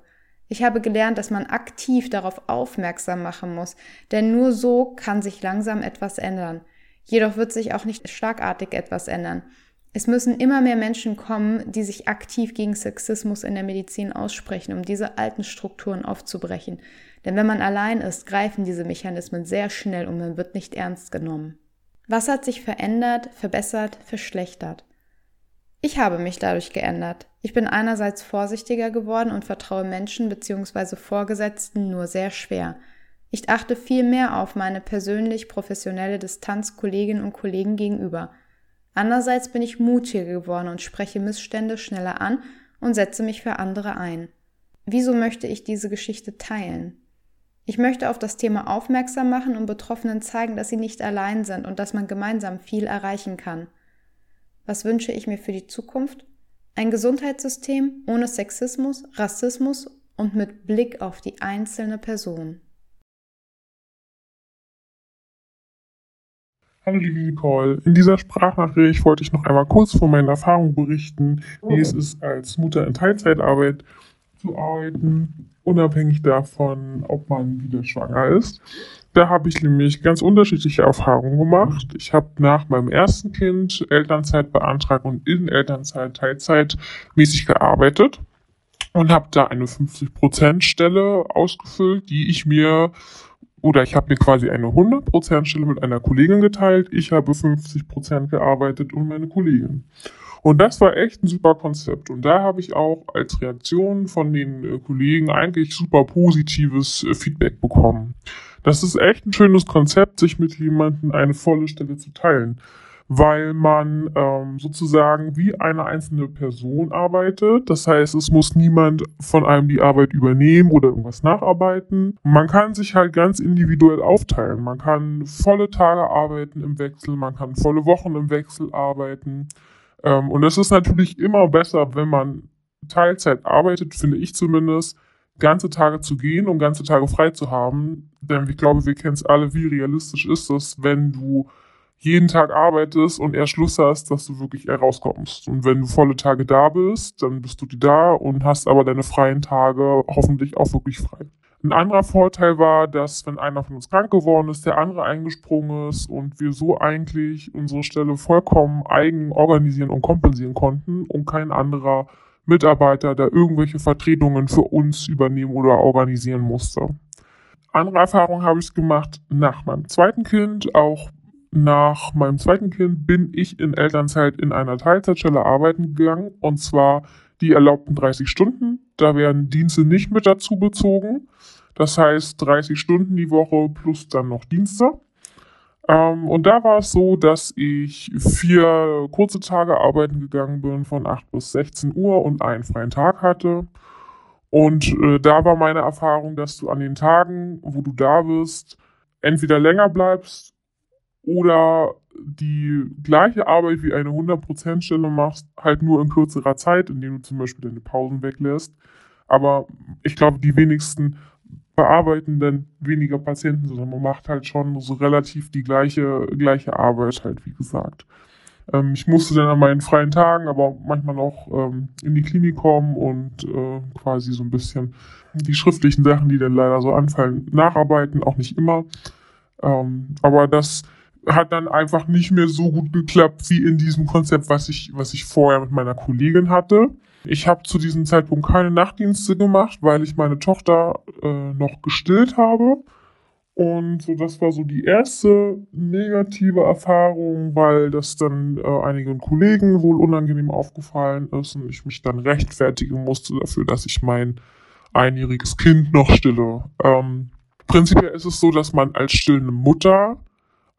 Ich habe gelernt, dass man aktiv darauf aufmerksam machen muss, denn nur so kann sich langsam etwas ändern. Jedoch wird sich auch nicht schlagartig etwas ändern. Es müssen immer mehr Menschen kommen, die sich aktiv gegen Sexismus in der Medizin aussprechen, um diese alten Strukturen aufzubrechen. Denn wenn man allein ist, greifen diese Mechanismen sehr schnell und man wird nicht ernst genommen. Was hat sich verändert, verbessert, verschlechtert? Ich habe mich dadurch geändert. Ich bin einerseits vorsichtiger geworden und vertraue Menschen bzw. Vorgesetzten nur sehr schwer. Ich achte viel mehr auf meine persönlich professionelle Distanz Kolleginnen und Kollegen gegenüber. Andererseits bin ich mutiger geworden und spreche Missstände schneller an und setze mich für andere ein. Wieso möchte ich diese Geschichte teilen? Ich möchte auf das Thema aufmerksam machen und Betroffenen zeigen, dass sie nicht allein sind und dass man gemeinsam viel erreichen kann. Was wünsche ich mir für die Zukunft? Ein Gesundheitssystem ohne Sexismus, Rassismus und mit Blick auf die einzelne Person. Hallo liebe Nicole, in dieser Sprachnachricht wollte ich noch einmal kurz von meinen Erfahrungen berichten, wie es ist, als Mutter in Teilzeitarbeit zu arbeiten, unabhängig davon, ob man wieder schwanger ist. Da habe ich nämlich ganz unterschiedliche Erfahrungen gemacht. Ich habe nach meinem ersten Kind Elternzeit beantragt und in Elternzeit teilzeitmäßig gearbeitet und habe da eine 50% Stelle ausgefüllt, die ich mir oder ich habe mir quasi eine 100% Stelle mit einer Kollegin geteilt. Ich habe 50% gearbeitet und meine Kollegin. Und das war echt ein super Konzept. Und da habe ich auch als Reaktion von den äh, Kollegen eigentlich super positives äh, Feedback bekommen. Das ist echt ein schönes Konzept, sich mit jemandem eine volle Stelle zu teilen weil man ähm, sozusagen wie eine einzelne Person arbeitet. Das heißt, es muss niemand von einem die Arbeit übernehmen oder irgendwas nacharbeiten. Man kann sich halt ganz individuell aufteilen. Man kann volle Tage arbeiten im Wechsel, man kann volle Wochen im Wechsel arbeiten. Ähm, und es ist natürlich immer besser, wenn man Teilzeit arbeitet, finde ich zumindest, ganze Tage zu gehen und ganze Tage frei zu haben. Denn ich glaube, wir kennen es alle, wie realistisch ist es, wenn du jeden Tag arbeitest und erst Schluss hast, dass du wirklich rauskommst. Und wenn du volle Tage da bist, dann bist du die da und hast aber deine freien Tage hoffentlich auch wirklich frei. Ein anderer Vorteil war, dass wenn einer von uns krank geworden ist, der andere eingesprungen ist und wir so eigentlich unsere Stelle vollkommen eigen organisieren und kompensieren konnten und kein anderer Mitarbeiter da irgendwelche Vertretungen für uns übernehmen oder organisieren musste. Andere Erfahrungen habe ich gemacht nach meinem zweiten Kind, auch nach meinem zweiten Kind bin ich in Elternzeit in einer Teilzeitstelle arbeiten gegangen und zwar die erlaubten 30 Stunden. Da werden Dienste nicht mit dazu bezogen. Das heißt 30 Stunden die Woche plus dann noch Dienste. Ähm, und da war es so, dass ich vier kurze Tage arbeiten gegangen bin von 8 bis 16 Uhr und einen freien Tag hatte. Und äh, da war meine Erfahrung, dass du an den Tagen, wo du da bist, entweder länger bleibst oder die gleiche Arbeit wie eine 100%-Stelle machst, halt nur in kürzerer Zeit, indem du zum Beispiel deine Pausen weglässt. Aber ich glaube, die wenigsten bearbeiten dann weniger Patienten, sondern man macht halt schon so relativ die gleiche, gleiche Arbeit halt, wie gesagt. Ähm, ich musste dann an meinen freien Tagen, aber manchmal auch ähm, in die Klinik kommen und äh, quasi so ein bisschen die schriftlichen Sachen, die dann leider so anfallen, nacharbeiten, auch nicht immer. Ähm, aber das hat dann einfach nicht mehr so gut geklappt wie in diesem Konzept, was ich, was ich vorher mit meiner Kollegin hatte. Ich habe zu diesem Zeitpunkt keine Nachtdienste gemacht, weil ich meine Tochter äh, noch gestillt habe. Und so, das war so die erste negative Erfahrung, weil das dann äh, einigen Kollegen wohl unangenehm aufgefallen ist und ich mich dann rechtfertigen musste dafür, dass ich mein einjähriges Kind noch stille. Ähm, prinzipiell ist es so, dass man als stillende Mutter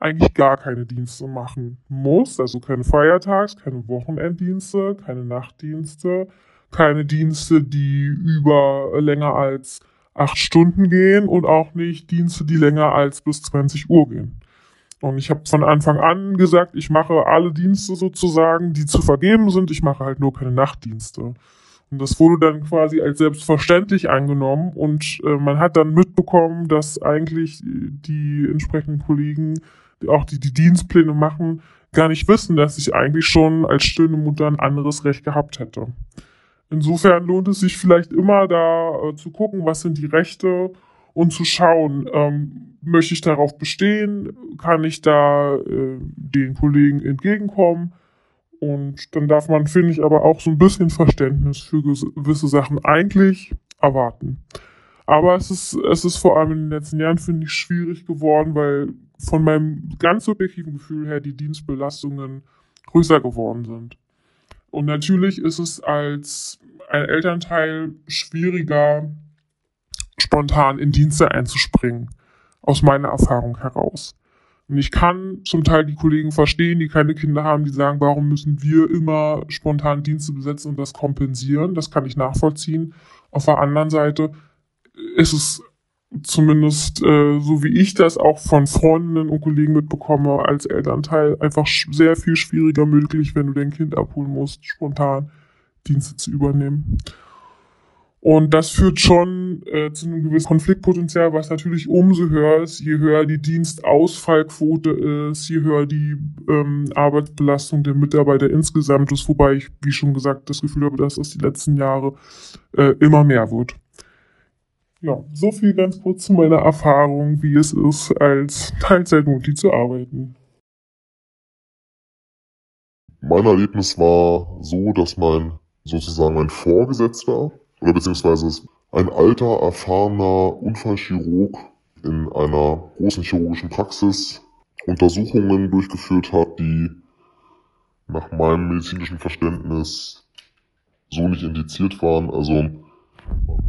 eigentlich gar keine Dienste machen muss, also keine Feiertags-, keine Wochenenddienste, keine Nachtdienste, keine Dienste, die über länger als acht Stunden gehen und auch nicht Dienste, die länger als bis 20 Uhr gehen. Und ich habe von Anfang an gesagt, ich mache alle Dienste sozusagen, die zu vergeben sind, ich mache halt nur keine Nachtdienste. Und das wurde dann quasi als selbstverständlich angenommen und äh, man hat dann mitbekommen, dass eigentlich die entsprechenden Kollegen auch die, die Dienstpläne machen, gar nicht wissen, dass ich eigentlich schon als stillende Mutter ein anderes Recht gehabt hätte. Insofern lohnt es sich vielleicht immer da äh, zu gucken, was sind die Rechte und zu schauen, ähm, möchte ich darauf bestehen, kann ich da äh, den Kollegen entgegenkommen. Und dann darf man, finde ich, aber auch so ein bisschen Verständnis für gewisse Sachen eigentlich erwarten. Aber es ist, es ist vor allem in den letzten Jahren, finde ich, schwierig geworden, weil von meinem ganz subjektiven Gefühl her die Dienstbelastungen größer geworden sind. Und natürlich ist es als ein Elternteil schwieriger, spontan in Dienste einzuspringen, aus meiner Erfahrung heraus. Und ich kann zum Teil die Kollegen verstehen, die keine Kinder haben, die sagen, warum müssen wir immer spontan Dienste besetzen und das kompensieren? Das kann ich nachvollziehen. Auf der anderen Seite ist es zumindest äh, so wie ich das auch von Freundinnen und Kollegen mitbekomme, als Elternteil einfach sehr viel schwieriger möglich, wenn du dein Kind abholen musst, spontan Dienste zu übernehmen. Und das führt schon äh, zu einem gewissen Konfliktpotenzial, was natürlich umso höher ist, je höher die Dienstausfallquote ist, je höher die ähm, Arbeitsbelastung der Mitarbeiter insgesamt ist, wobei ich, wie schon gesagt, das Gefühl habe, dass das die letzten Jahre äh, immer mehr wird. Ja, so viel ganz kurz zu meiner Erfahrung, wie es ist, als Teilzeitmutti zu arbeiten. Mein Erlebnis war so, dass mein sozusagen mein Vorgesetzter oder beziehungsweise ein alter, erfahrener Unfallchirurg in einer großen chirurgischen Praxis Untersuchungen durchgeführt hat, die nach meinem medizinischen Verständnis so nicht indiziert waren. Also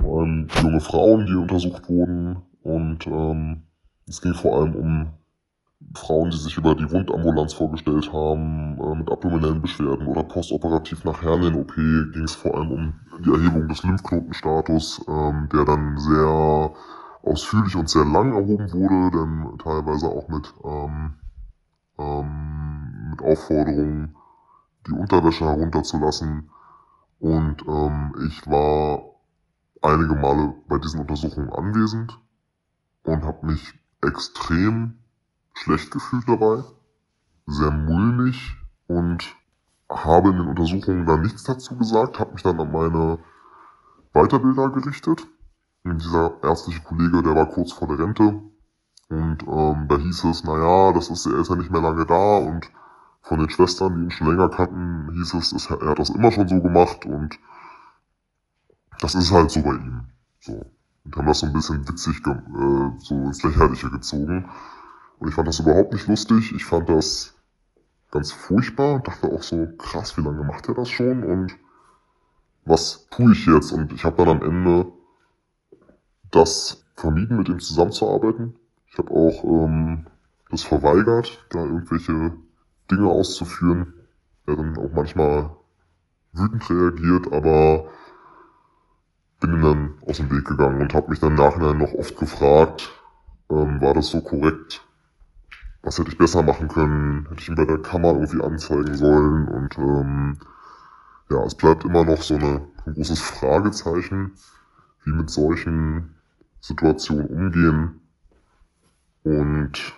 vor allem junge Frauen, die untersucht wurden und ähm, es ging vor allem um Frauen, die sich über die Wundambulanz vorgestellt haben, äh, mit abdominellen Beschwerden oder postoperativ nach Hernien-OP ging es vor allem um die Erhebung des Lymphknotenstatus, ähm, der dann sehr ausführlich und sehr lang erhoben wurde, denn teilweise auch mit, ähm, ähm, mit Aufforderungen, die Unterwäsche herunterzulassen. Und ähm, ich war einige Male bei diesen Untersuchungen anwesend und habe mich extrem schlecht gefühlt dabei, sehr mulmig und habe in den Untersuchungen dann nichts dazu gesagt, habe mich dann an meine Weiterbilder gerichtet. Und dieser ärztliche Kollege, der war kurz vor der Rente und ähm, da hieß es, naja, das ist, er ist ja nicht mehr lange da und von den Schwestern, die ihn schon länger kannten, hieß es, es er hat das immer schon so gemacht und das ist halt so bei ihm. So. Und haben das so ein bisschen witzig äh, so ins Lächerliche gezogen. Und ich fand das überhaupt nicht lustig. Ich fand das ganz furchtbar und dachte auch so, krass, wie lange macht er das schon und was tue ich jetzt? Und ich habe dann am Ende das vermieden, mit ihm zusammenzuarbeiten. Ich habe auch ähm, das verweigert, da irgendwelche Dinge auszuführen. Er dann auch manchmal wütend reagiert, aber bin ihm dann aus dem Weg gegangen und habe mich dann nachher noch oft gefragt, ähm, war das so korrekt, was hätte ich besser machen können, hätte ich ihn bei der Kammer irgendwie anzeigen sollen? Und ähm, ja, es bleibt immer noch so eine, ein großes Fragezeichen, wie mit solchen Situationen umgehen. Und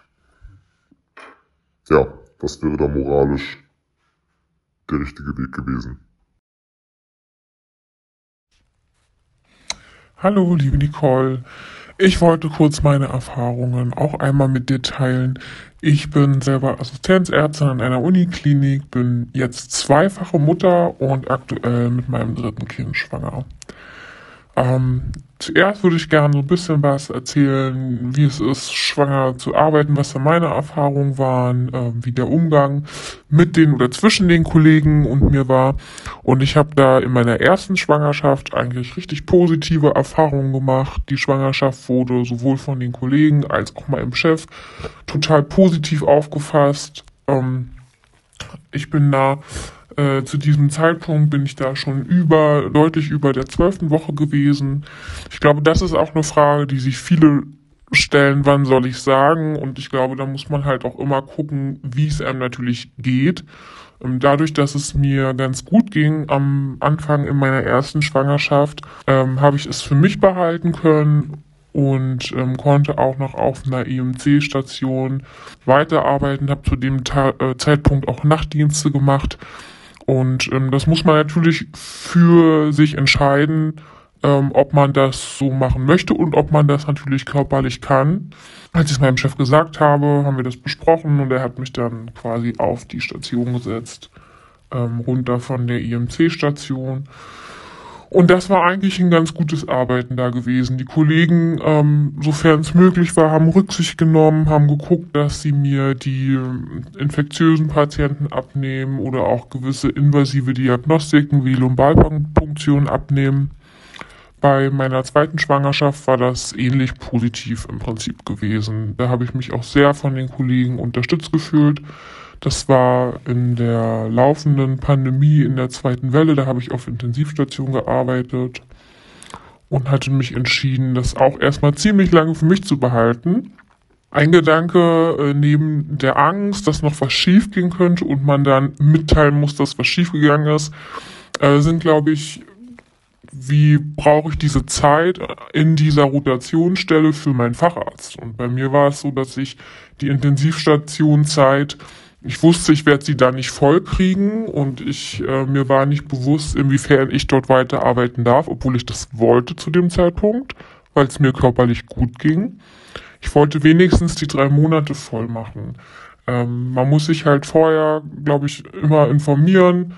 ja, was wäre da moralisch der richtige Weg gewesen. Hallo, liebe Nicole. Ich wollte kurz meine Erfahrungen auch einmal mit dir teilen. Ich bin selber Assistenzärztin an einer Uniklinik, bin jetzt zweifache Mutter und aktuell mit meinem dritten Kind schwanger. Ähm, zuerst würde ich gerne so ein bisschen was erzählen, wie es ist, schwanger zu arbeiten, was da meine Erfahrungen waren, äh, wie der Umgang mit den oder zwischen den Kollegen und mir war. Und ich habe da in meiner ersten Schwangerschaft eigentlich richtig positive Erfahrungen gemacht. Die Schwangerschaft wurde sowohl von den Kollegen als auch meinem Chef total positiv aufgefasst. Ähm, ich bin da äh, zu diesem Zeitpunkt bin ich da schon über, deutlich über der zwölften Woche gewesen. Ich glaube, das ist auch eine Frage, die sich viele stellen, wann soll ich sagen? Und ich glaube, da muss man halt auch immer gucken, wie es einem natürlich geht. Ähm, dadurch, dass es mir ganz gut ging am Anfang in meiner ersten Schwangerschaft, ähm, habe ich es für mich behalten können und ähm, konnte auch noch auf einer EMC-Station weiterarbeiten, habe zu dem Ta äh, Zeitpunkt auch Nachtdienste gemacht und ähm, das muss man natürlich für sich entscheiden, ähm, ob man das so machen möchte und ob man das natürlich körperlich kann. Als ich es meinem Chef gesagt habe, haben wir das besprochen und er hat mich dann quasi auf die Station gesetzt, ähm, runter von der IMC-Station. Und das war eigentlich ein ganz gutes Arbeiten da gewesen. Die Kollegen, ähm, sofern es möglich war, haben Rücksicht genommen, haben geguckt, dass sie mir die infektiösen Patienten abnehmen oder auch gewisse invasive Diagnostiken wie Lumbalpunktion abnehmen. Bei meiner zweiten Schwangerschaft war das ähnlich positiv im Prinzip gewesen. Da habe ich mich auch sehr von den Kollegen unterstützt gefühlt. Das war in der laufenden Pandemie in der zweiten Welle. Da habe ich auf Intensivstation gearbeitet und hatte mich entschieden, das auch erstmal ziemlich lange für mich zu behalten. Ein Gedanke äh, neben der Angst, dass noch was schief gehen könnte und man dann mitteilen muss, dass was schief gegangen ist, äh, sind, glaube ich, wie brauche ich diese Zeit in dieser Rotationsstelle für meinen Facharzt? Und bei mir war es so, dass ich die Intensivstationzeit ich wusste, ich werde sie da nicht voll kriegen und ich äh, mir war nicht bewusst, inwiefern ich dort weiterarbeiten darf, obwohl ich das wollte zu dem Zeitpunkt, weil es mir körperlich gut ging. Ich wollte wenigstens die drei Monate voll machen. Ähm, man muss sich halt vorher, glaube ich, immer informieren,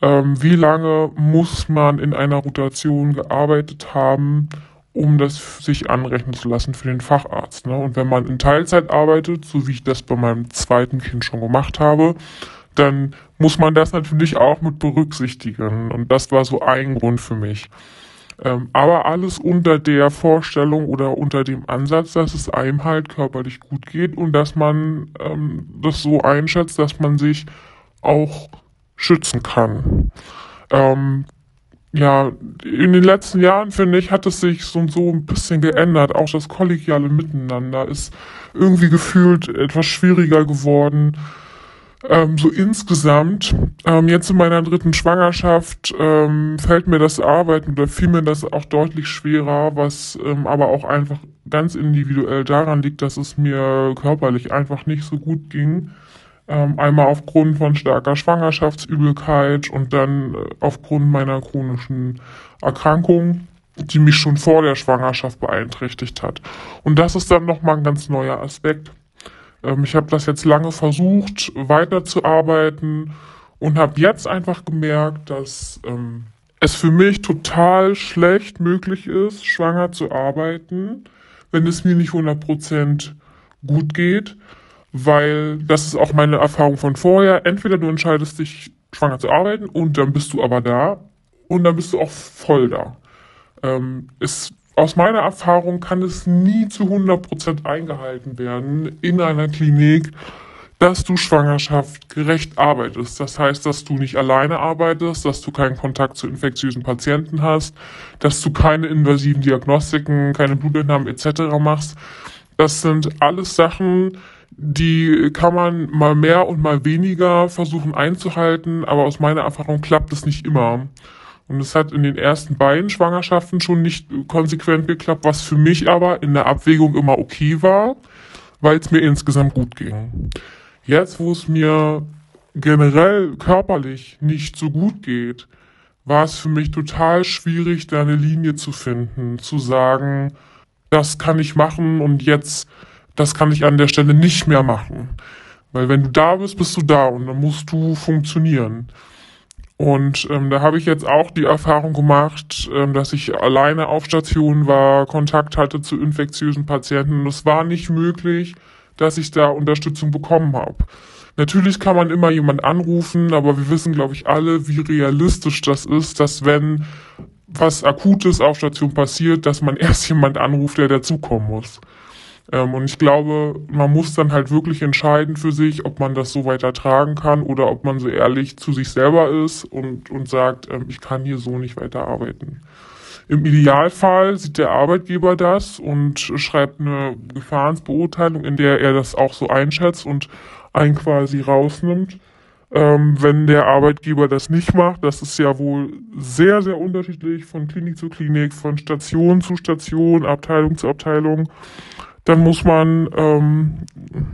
ähm, wie lange muss man in einer Rotation gearbeitet haben, um das sich anrechnen zu lassen für den Facharzt. Ne? Und wenn man in Teilzeit arbeitet, so wie ich das bei meinem zweiten Kind schon gemacht habe, dann muss man das natürlich auch mit berücksichtigen. Und das war so ein Grund für mich. Ähm, aber alles unter der Vorstellung oder unter dem Ansatz, dass es einem halt körperlich gut geht und dass man ähm, das so einschätzt, dass man sich auch schützen kann. Ähm, ja, in den letzten Jahren, finde ich, hat es sich so und so ein bisschen geändert. Auch das kollegiale Miteinander ist irgendwie gefühlt etwas schwieriger geworden. Ähm, so insgesamt, ähm, jetzt in meiner dritten Schwangerschaft ähm, fällt mir das Arbeiten oder fiel mir das auch deutlich schwerer, was ähm, aber auch einfach ganz individuell daran liegt, dass es mir körperlich einfach nicht so gut ging. Ähm, einmal aufgrund von starker Schwangerschaftsübelkeit und dann äh, aufgrund meiner chronischen Erkrankung, die mich schon vor der Schwangerschaft beeinträchtigt hat. Und das ist dann nochmal ein ganz neuer Aspekt ähm, ich habe das jetzt lange versucht, weiterzuarbeiten und habe jetzt einfach gemerkt, dass ähm, es für mich total schlecht möglich ist, schwanger zu arbeiten, wenn es mir nicht 100% gut geht, weil das ist auch meine Erfahrung von vorher. Entweder du entscheidest dich, schwanger zu arbeiten und dann bist du aber da und dann bist du auch voll da. Ähm, es aus meiner Erfahrung kann es nie zu 100% eingehalten werden in einer Klinik, dass du Schwangerschaft gerecht arbeitest. Das heißt, dass du nicht alleine arbeitest, dass du keinen Kontakt zu infektiösen Patienten hast, dass du keine invasiven Diagnostiken, keine Blutentnahmen etc. machst. Das sind alles Sachen, die kann man mal mehr und mal weniger versuchen einzuhalten, aber aus meiner Erfahrung klappt es nicht immer. Und es hat in den ersten beiden Schwangerschaften schon nicht konsequent geklappt, was für mich aber in der Abwägung immer okay war, weil es mir insgesamt gut ging. Jetzt, wo es mir generell körperlich nicht so gut geht, war es für mich total schwierig, da eine Linie zu finden, zu sagen, das kann ich machen und jetzt, das kann ich an der Stelle nicht mehr machen. Weil wenn du da bist, bist du da und dann musst du funktionieren. Und ähm, da habe ich jetzt auch die Erfahrung gemacht, ähm, dass ich alleine auf Station war, Kontakt hatte zu infektiösen Patienten. Und es war nicht möglich, dass ich da Unterstützung bekommen habe. Natürlich kann man immer jemand anrufen, aber wir wissen, glaube ich, alle, wie realistisch das ist, dass wenn was Akutes auf Station passiert, dass man erst jemand anruft, der dazukommen muss. Ähm, und ich glaube, man muss dann halt wirklich entscheiden für sich, ob man das so weiter tragen kann oder ob man so ehrlich zu sich selber ist und, und sagt, ähm, ich kann hier so nicht weiter arbeiten. Im Idealfall sieht der Arbeitgeber das und schreibt eine Gefahrensbeurteilung, in der er das auch so einschätzt und einen quasi rausnimmt. Ähm, wenn der Arbeitgeber das nicht macht, das ist ja wohl sehr, sehr unterschiedlich von Klinik zu Klinik, von Station zu Station, Abteilung zu Abteilung dann muss man ähm,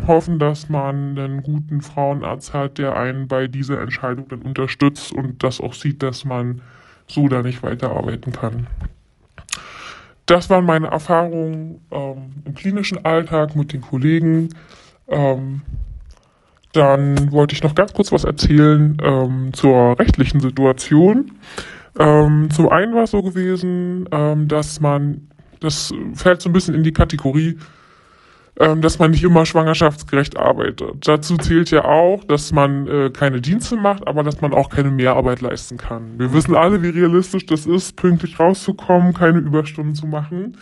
hoffen, dass man einen guten Frauenarzt hat, der einen bei dieser Entscheidung dann unterstützt und das auch sieht, dass man so da nicht weiterarbeiten kann. Das waren meine Erfahrungen ähm, im klinischen Alltag mit den Kollegen. Ähm, dann wollte ich noch ganz kurz was erzählen ähm, zur rechtlichen Situation. Ähm, zum einen war es so gewesen, ähm, dass man, das fällt so ein bisschen in die Kategorie ähm, dass man nicht immer schwangerschaftsgerecht arbeitet. Dazu zählt ja auch, dass man äh, keine Dienste macht, aber dass man auch keine Mehrarbeit leisten kann. Wir wissen alle, wie realistisch das ist, pünktlich rauszukommen, keine Überstunden zu machen.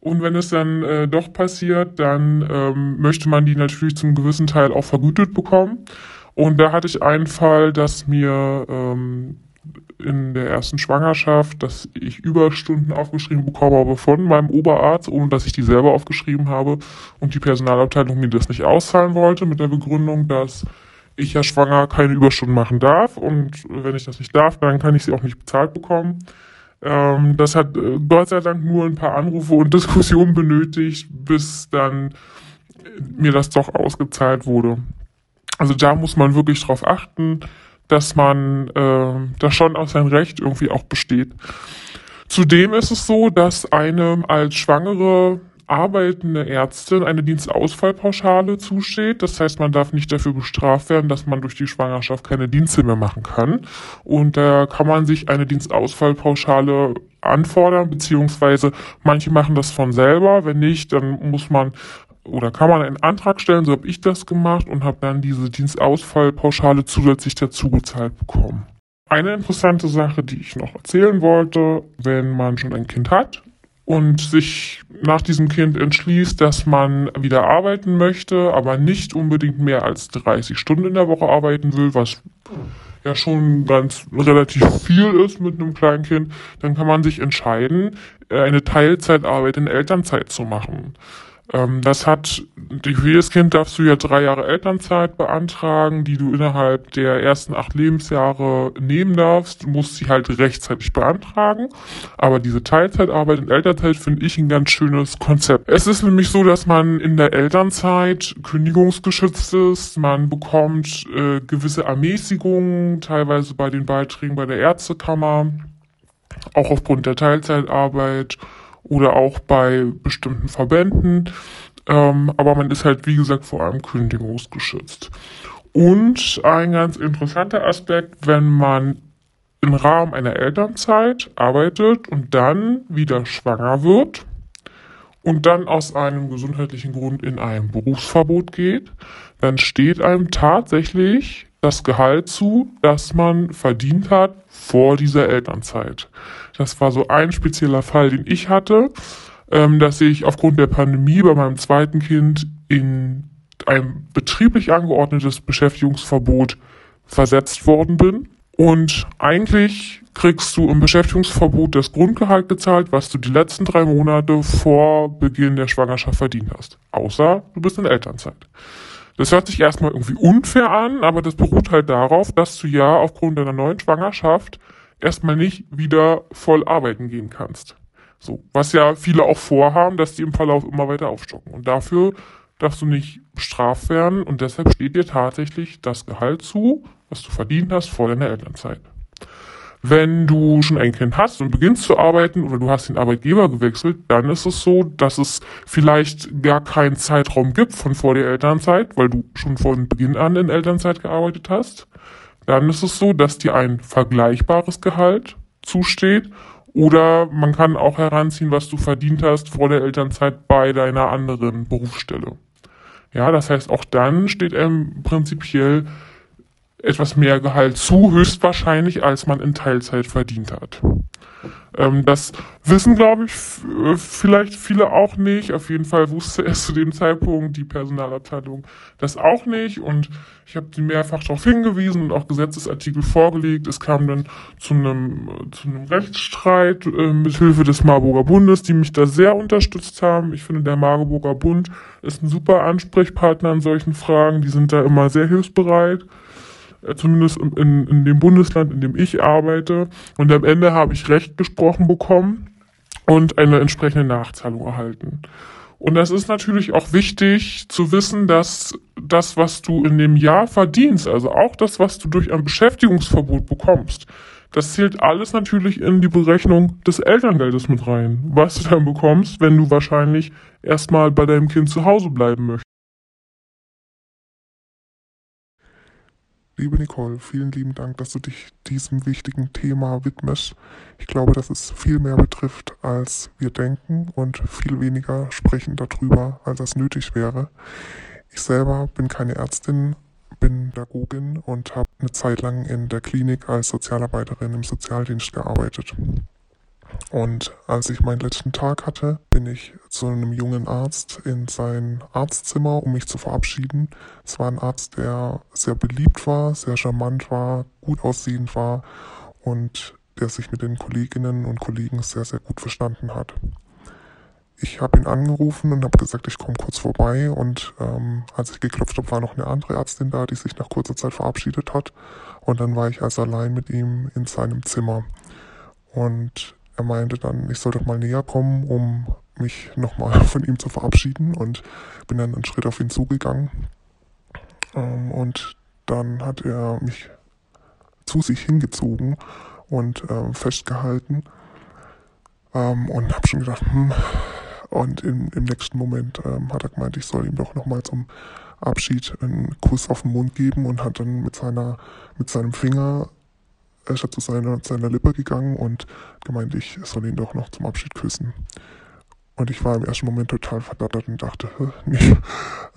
Und wenn es dann äh, doch passiert, dann ähm, möchte man die natürlich zum gewissen Teil auch vergütet bekommen. Und da hatte ich einen Fall, dass mir ähm, in der ersten Schwangerschaft, dass ich Überstunden aufgeschrieben bekommen habe von meinem Oberarzt, ohne dass ich die selber aufgeschrieben habe und die Personalabteilung mir das nicht auszahlen wollte mit der Begründung, dass ich ja schwanger keine Überstunden machen darf und wenn ich das nicht darf, dann kann ich sie auch nicht bezahlt bekommen. Ähm, das hat äh, Gott sei Dank nur ein paar Anrufe und Diskussionen benötigt, bis dann mir das doch ausgezahlt wurde. Also da muss man wirklich drauf achten dass man äh, da schon auf sein Recht irgendwie auch besteht. Zudem ist es so, dass einem als schwangere arbeitende Ärztin eine Dienstausfallpauschale zusteht. Das heißt, man darf nicht dafür bestraft werden, dass man durch die Schwangerschaft keine Dienste mehr machen kann. Und da kann man sich eine Dienstausfallpauschale anfordern, beziehungsweise manche machen das von selber. Wenn nicht, dann muss man oder kann man einen Antrag stellen, so habe ich das gemacht und habe dann diese Dienstausfallpauschale zusätzlich dazu gezahlt bekommen. Eine interessante Sache, die ich noch erzählen wollte, wenn man schon ein Kind hat und sich nach diesem Kind entschließt, dass man wieder arbeiten möchte, aber nicht unbedingt mehr als 30 Stunden in der Woche arbeiten will, was ja schon ganz relativ viel ist mit einem kleinen Kind, dann kann man sich entscheiden, eine Teilzeitarbeit in Elternzeit zu machen. Ähm, das hat, für jedes Kind darfst du ja drei Jahre Elternzeit beantragen, die du innerhalb der ersten acht Lebensjahre nehmen darfst. Du musst sie halt rechtzeitig beantragen. Aber diese Teilzeitarbeit in Elternzeit finde ich ein ganz schönes Konzept. Es ist nämlich so, dass man in der Elternzeit kündigungsgeschützt ist. Man bekommt äh, gewisse Ermäßigungen, teilweise bei den Beiträgen bei der Ärztekammer, auch aufgrund der Teilzeitarbeit oder auch bei bestimmten Verbänden. Ähm, aber man ist halt, wie gesagt, vor allem kündigungsgeschützt. Und ein ganz interessanter Aspekt, wenn man im Rahmen einer Elternzeit arbeitet und dann wieder schwanger wird und dann aus einem gesundheitlichen Grund in ein Berufsverbot geht, dann steht einem tatsächlich das Gehalt zu, das man verdient hat vor dieser Elternzeit. Das war so ein spezieller Fall, den ich hatte, ähm, dass ich aufgrund der Pandemie bei meinem zweiten Kind in ein betrieblich angeordnetes Beschäftigungsverbot versetzt worden bin. Und eigentlich kriegst du im Beschäftigungsverbot das Grundgehalt gezahlt, was du die letzten drei Monate vor Beginn der Schwangerschaft verdient hast. Außer du bist in Elternzeit. Das hört sich erstmal irgendwie unfair an, aber das beruht halt darauf, dass du ja aufgrund deiner neuen Schwangerschaft erstmal nicht wieder voll arbeiten gehen kannst. So, was ja viele auch vorhaben, dass die im Verlauf immer weiter aufstocken. Und dafür darfst du nicht bestraft werden und deshalb steht dir tatsächlich das Gehalt zu, was du verdient hast vor deiner Elternzeit. Wenn du schon ein Kind hast und beginnst zu arbeiten oder du hast den Arbeitgeber gewechselt, dann ist es so, dass es vielleicht gar keinen Zeitraum gibt von vor der Elternzeit, weil du schon von Beginn an in Elternzeit gearbeitet hast. Dann ist es so, dass dir ein vergleichbares Gehalt zusteht oder man kann auch heranziehen, was du verdient hast vor der Elternzeit bei deiner anderen Berufsstelle. Ja, das heißt, auch dann steht einem prinzipiell etwas mehr Gehalt zu, höchstwahrscheinlich, als man in Teilzeit verdient hat. Ähm, das wissen, glaube ich, äh, vielleicht viele auch nicht. Auf jeden Fall wusste es zu dem Zeitpunkt die Personalabteilung das auch nicht. Und ich habe sie mehrfach darauf hingewiesen und auch Gesetzesartikel vorgelegt. Es kam dann zu einem, zu einem Rechtsstreit äh, mit Hilfe des Marburger Bundes, die mich da sehr unterstützt haben. Ich finde, der Marburger Bund ist ein super Ansprechpartner in solchen Fragen. Die sind da immer sehr hilfsbereit. Äh, zumindest in, in dem Bundesland, in dem ich arbeite. Und am Ende habe ich Recht gesprochen bekommen und eine entsprechende Nachzahlung erhalten. Und das ist natürlich auch wichtig zu wissen, dass das, was du in dem Jahr verdienst, also auch das, was du durch ein Beschäftigungsverbot bekommst, das zählt alles natürlich in die Berechnung des Elterngeldes mit rein, was du dann bekommst, wenn du wahrscheinlich erstmal bei deinem Kind zu Hause bleiben möchtest. Liebe Nicole, vielen lieben Dank, dass du dich diesem wichtigen Thema widmest. Ich glaube, dass es viel mehr betrifft, als wir denken und viel weniger sprechen darüber, als es nötig wäre. Ich selber bin keine Ärztin, bin Pädagogin und habe eine Zeit lang in der Klinik als Sozialarbeiterin im Sozialdienst gearbeitet. Und als ich meinen letzten Tag hatte, bin ich zu einem jungen Arzt in sein Arztzimmer, um mich zu verabschieden. Es war ein Arzt, der sehr beliebt war, sehr charmant war, gut aussehend war und der sich mit den Kolleginnen und Kollegen sehr, sehr gut verstanden hat. Ich habe ihn angerufen und habe gesagt, ich komme kurz vorbei. Und ähm, als ich geklopft habe, war noch eine andere Ärztin da, die sich nach kurzer Zeit verabschiedet hat. Und dann war ich also allein mit ihm in seinem Zimmer. Und er meinte dann, ich soll doch mal näher kommen, um mich nochmal von ihm zu verabschieden und bin dann einen Schritt auf ihn zugegangen. Ähm, und dann hat er mich zu sich hingezogen und äh, festgehalten ähm, und habe schon gedacht, hm. Und im, im nächsten Moment ähm, hat er gemeint, ich soll ihm doch nochmal zum Abschied einen Kuss auf den Mund geben und hat dann mit seiner mit seinem Finger er ist zu seiner, seiner Lippe gegangen und gemeint, ich soll ihn doch noch zum Abschied küssen. Und ich war im ersten Moment total verdattert und dachte, nee,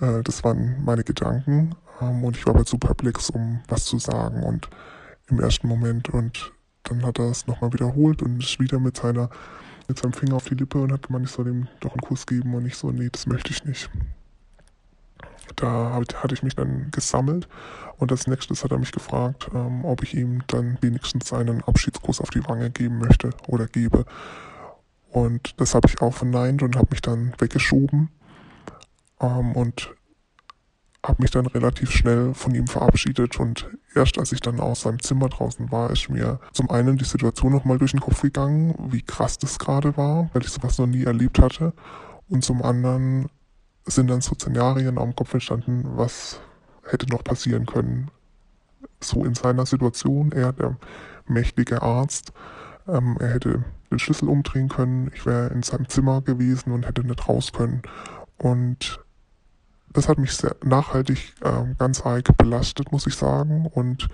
äh, das waren meine Gedanken. Ähm, und ich war aber zu perplex, um was zu sagen. Und im ersten Moment und dann hat er es nochmal wiederholt und ist wieder mit seiner mit seinem Finger auf die Lippe und hat gemeint, ich soll ihm doch einen Kuss geben und ich so, nee, das möchte ich nicht. Da hatte ich mich dann gesammelt und als nächstes hat er mich gefragt, ähm, ob ich ihm dann wenigstens einen Abschiedskuss auf die Wange geben möchte oder gebe. Und das habe ich auch verneint und habe mich dann weggeschoben ähm, und habe mich dann relativ schnell von ihm verabschiedet und erst als ich dann aus seinem Zimmer draußen war, ist mir zum einen die Situation nochmal durch den Kopf gegangen, wie krass das gerade war, weil ich sowas noch nie erlebt hatte und zum anderen sind dann so Szenarien am Kopf entstanden, was hätte noch passieren können. So in seiner Situation, er der mächtige Arzt, ähm, er hätte den Schlüssel umdrehen können, ich wäre in seinem Zimmer gewesen und hätte nicht raus können. Und das hat mich sehr nachhaltig ähm, ganz arg belastet, muss ich sagen. Und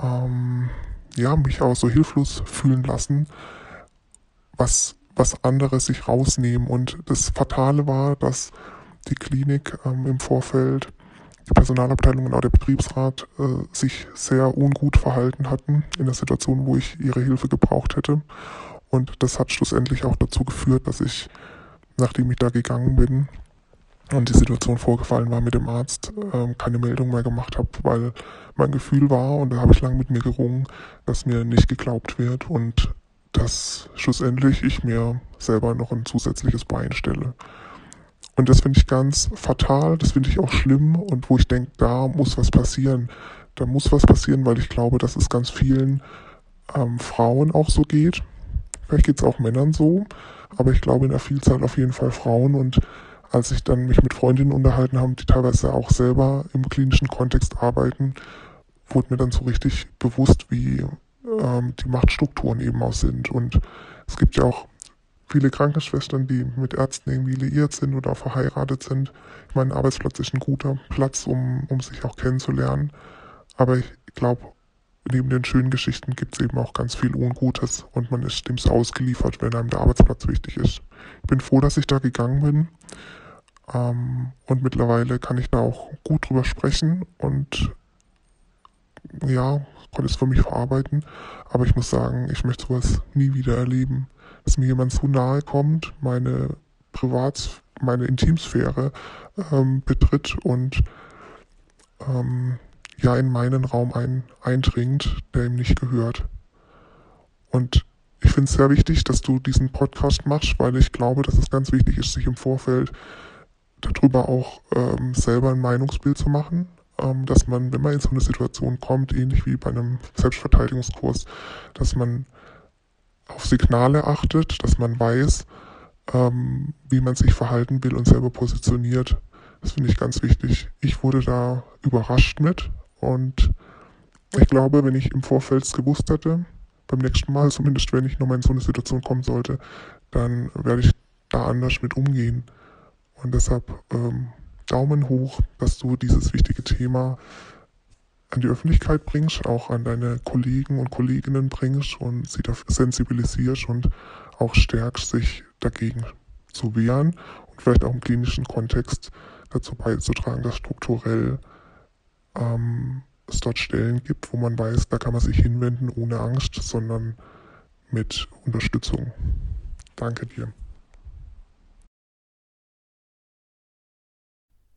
ähm, ja, mich auch so hilflos fühlen lassen, was, was andere sich rausnehmen. Und das Fatale war, dass die Klinik ähm, im Vorfeld, die Personalabteilung und auch der Betriebsrat äh, sich sehr ungut verhalten hatten in der Situation, wo ich ihre Hilfe gebraucht hätte. Und das hat schlussendlich auch dazu geführt, dass ich, nachdem ich da gegangen bin, und die Situation vorgefallen war mit dem Arzt, ähm, keine Meldung mehr gemacht habe, weil mein Gefühl war, und da habe ich lange mit mir gerungen, dass mir nicht geglaubt wird und dass schlussendlich ich mir selber noch ein zusätzliches Bein stelle. Und das finde ich ganz fatal, das finde ich auch schlimm und wo ich denke, da muss was passieren. Da muss was passieren, weil ich glaube, dass es ganz vielen ähm, Frauen auch so geht. Vielleicht geht es auch Männern so, aber ich glaube in der Vielzahl auf jeden Fall Frauen und als ich dann mich mit Freundinnen unterhalten habe, die teilweise auch selber im klinischen Kontext arbeiten, wurde mir dann so richtig bewusst, wie ähm, die Machtstrukturen eben auch sind. Und es gibt ja auch viele Krankenschwestern, die mit Ärzten irgendwie liiert sind oder verheiratet sind. Ich meine, Arbeitsplatz ist ein guter Platz, um, um sich auch kennenzulernen. Aber ich glaube, neben den schönen Geschichten gibt es eben auch ganz viel Ungutes und man ist dem so ausgeliefert, wenn einem der Arbeitsplatz wichtig ist. Ich bin froh, dass ich da gegangen bin ähm, und mittlerweile kann ich da auch gut drüber sprechen und ja, konnte es für mich verarbeiten. Aber ich muss sagen, ich möchte sowas nie wieder erleben, dass mir jemand so nahe kommt, meine Privats-, meine Intimsphäre ähm, betritt und ähm, ja in meinen Raum ein, eindringt, der ihm nicht gehört. Und ich finde es sehr wichtig, dass du diesen Podcast machst, weil ich glaube, dass es ganz wichtig ist, sich im Vorfeld darüber auch ähm, selber ein Meinungsbild zu machen, dass man, wenn man in so eine Situation kommt, ähnlich wie bei einem Selbstverteidigungskurs, dass man auf Signale achtet, dass man weiß, ähm, wie man sich verhalten will und selber positioniert. Das finde ich ganz wichtig. Ich wurde da überrascht mit und ich glaube, wenn ich im Vorfeld es gewusst hätte, beim nächsten Mal, zumindest wenn ich nochmal in so eine Situation kommen sollte, dann werde ich da anders mit umgehen. Und deshalb ähm, Daumen hoch, dass du dieses wichtige Thema an die Öffentlichkeit bringst, auch an deine Kollegen und Kolleginnen bringst und sie dafür sensibilisierst und auch stärkst, sich dagegen zu wehren und vielleicht auch im klinischen Kontext dazu beizutragen, dass strukturell ähm, es dort Stellen gibt, wo man weiß, da kann man sich hinwenden ohne Angst, sondern mit Unterstützung. Danke dir.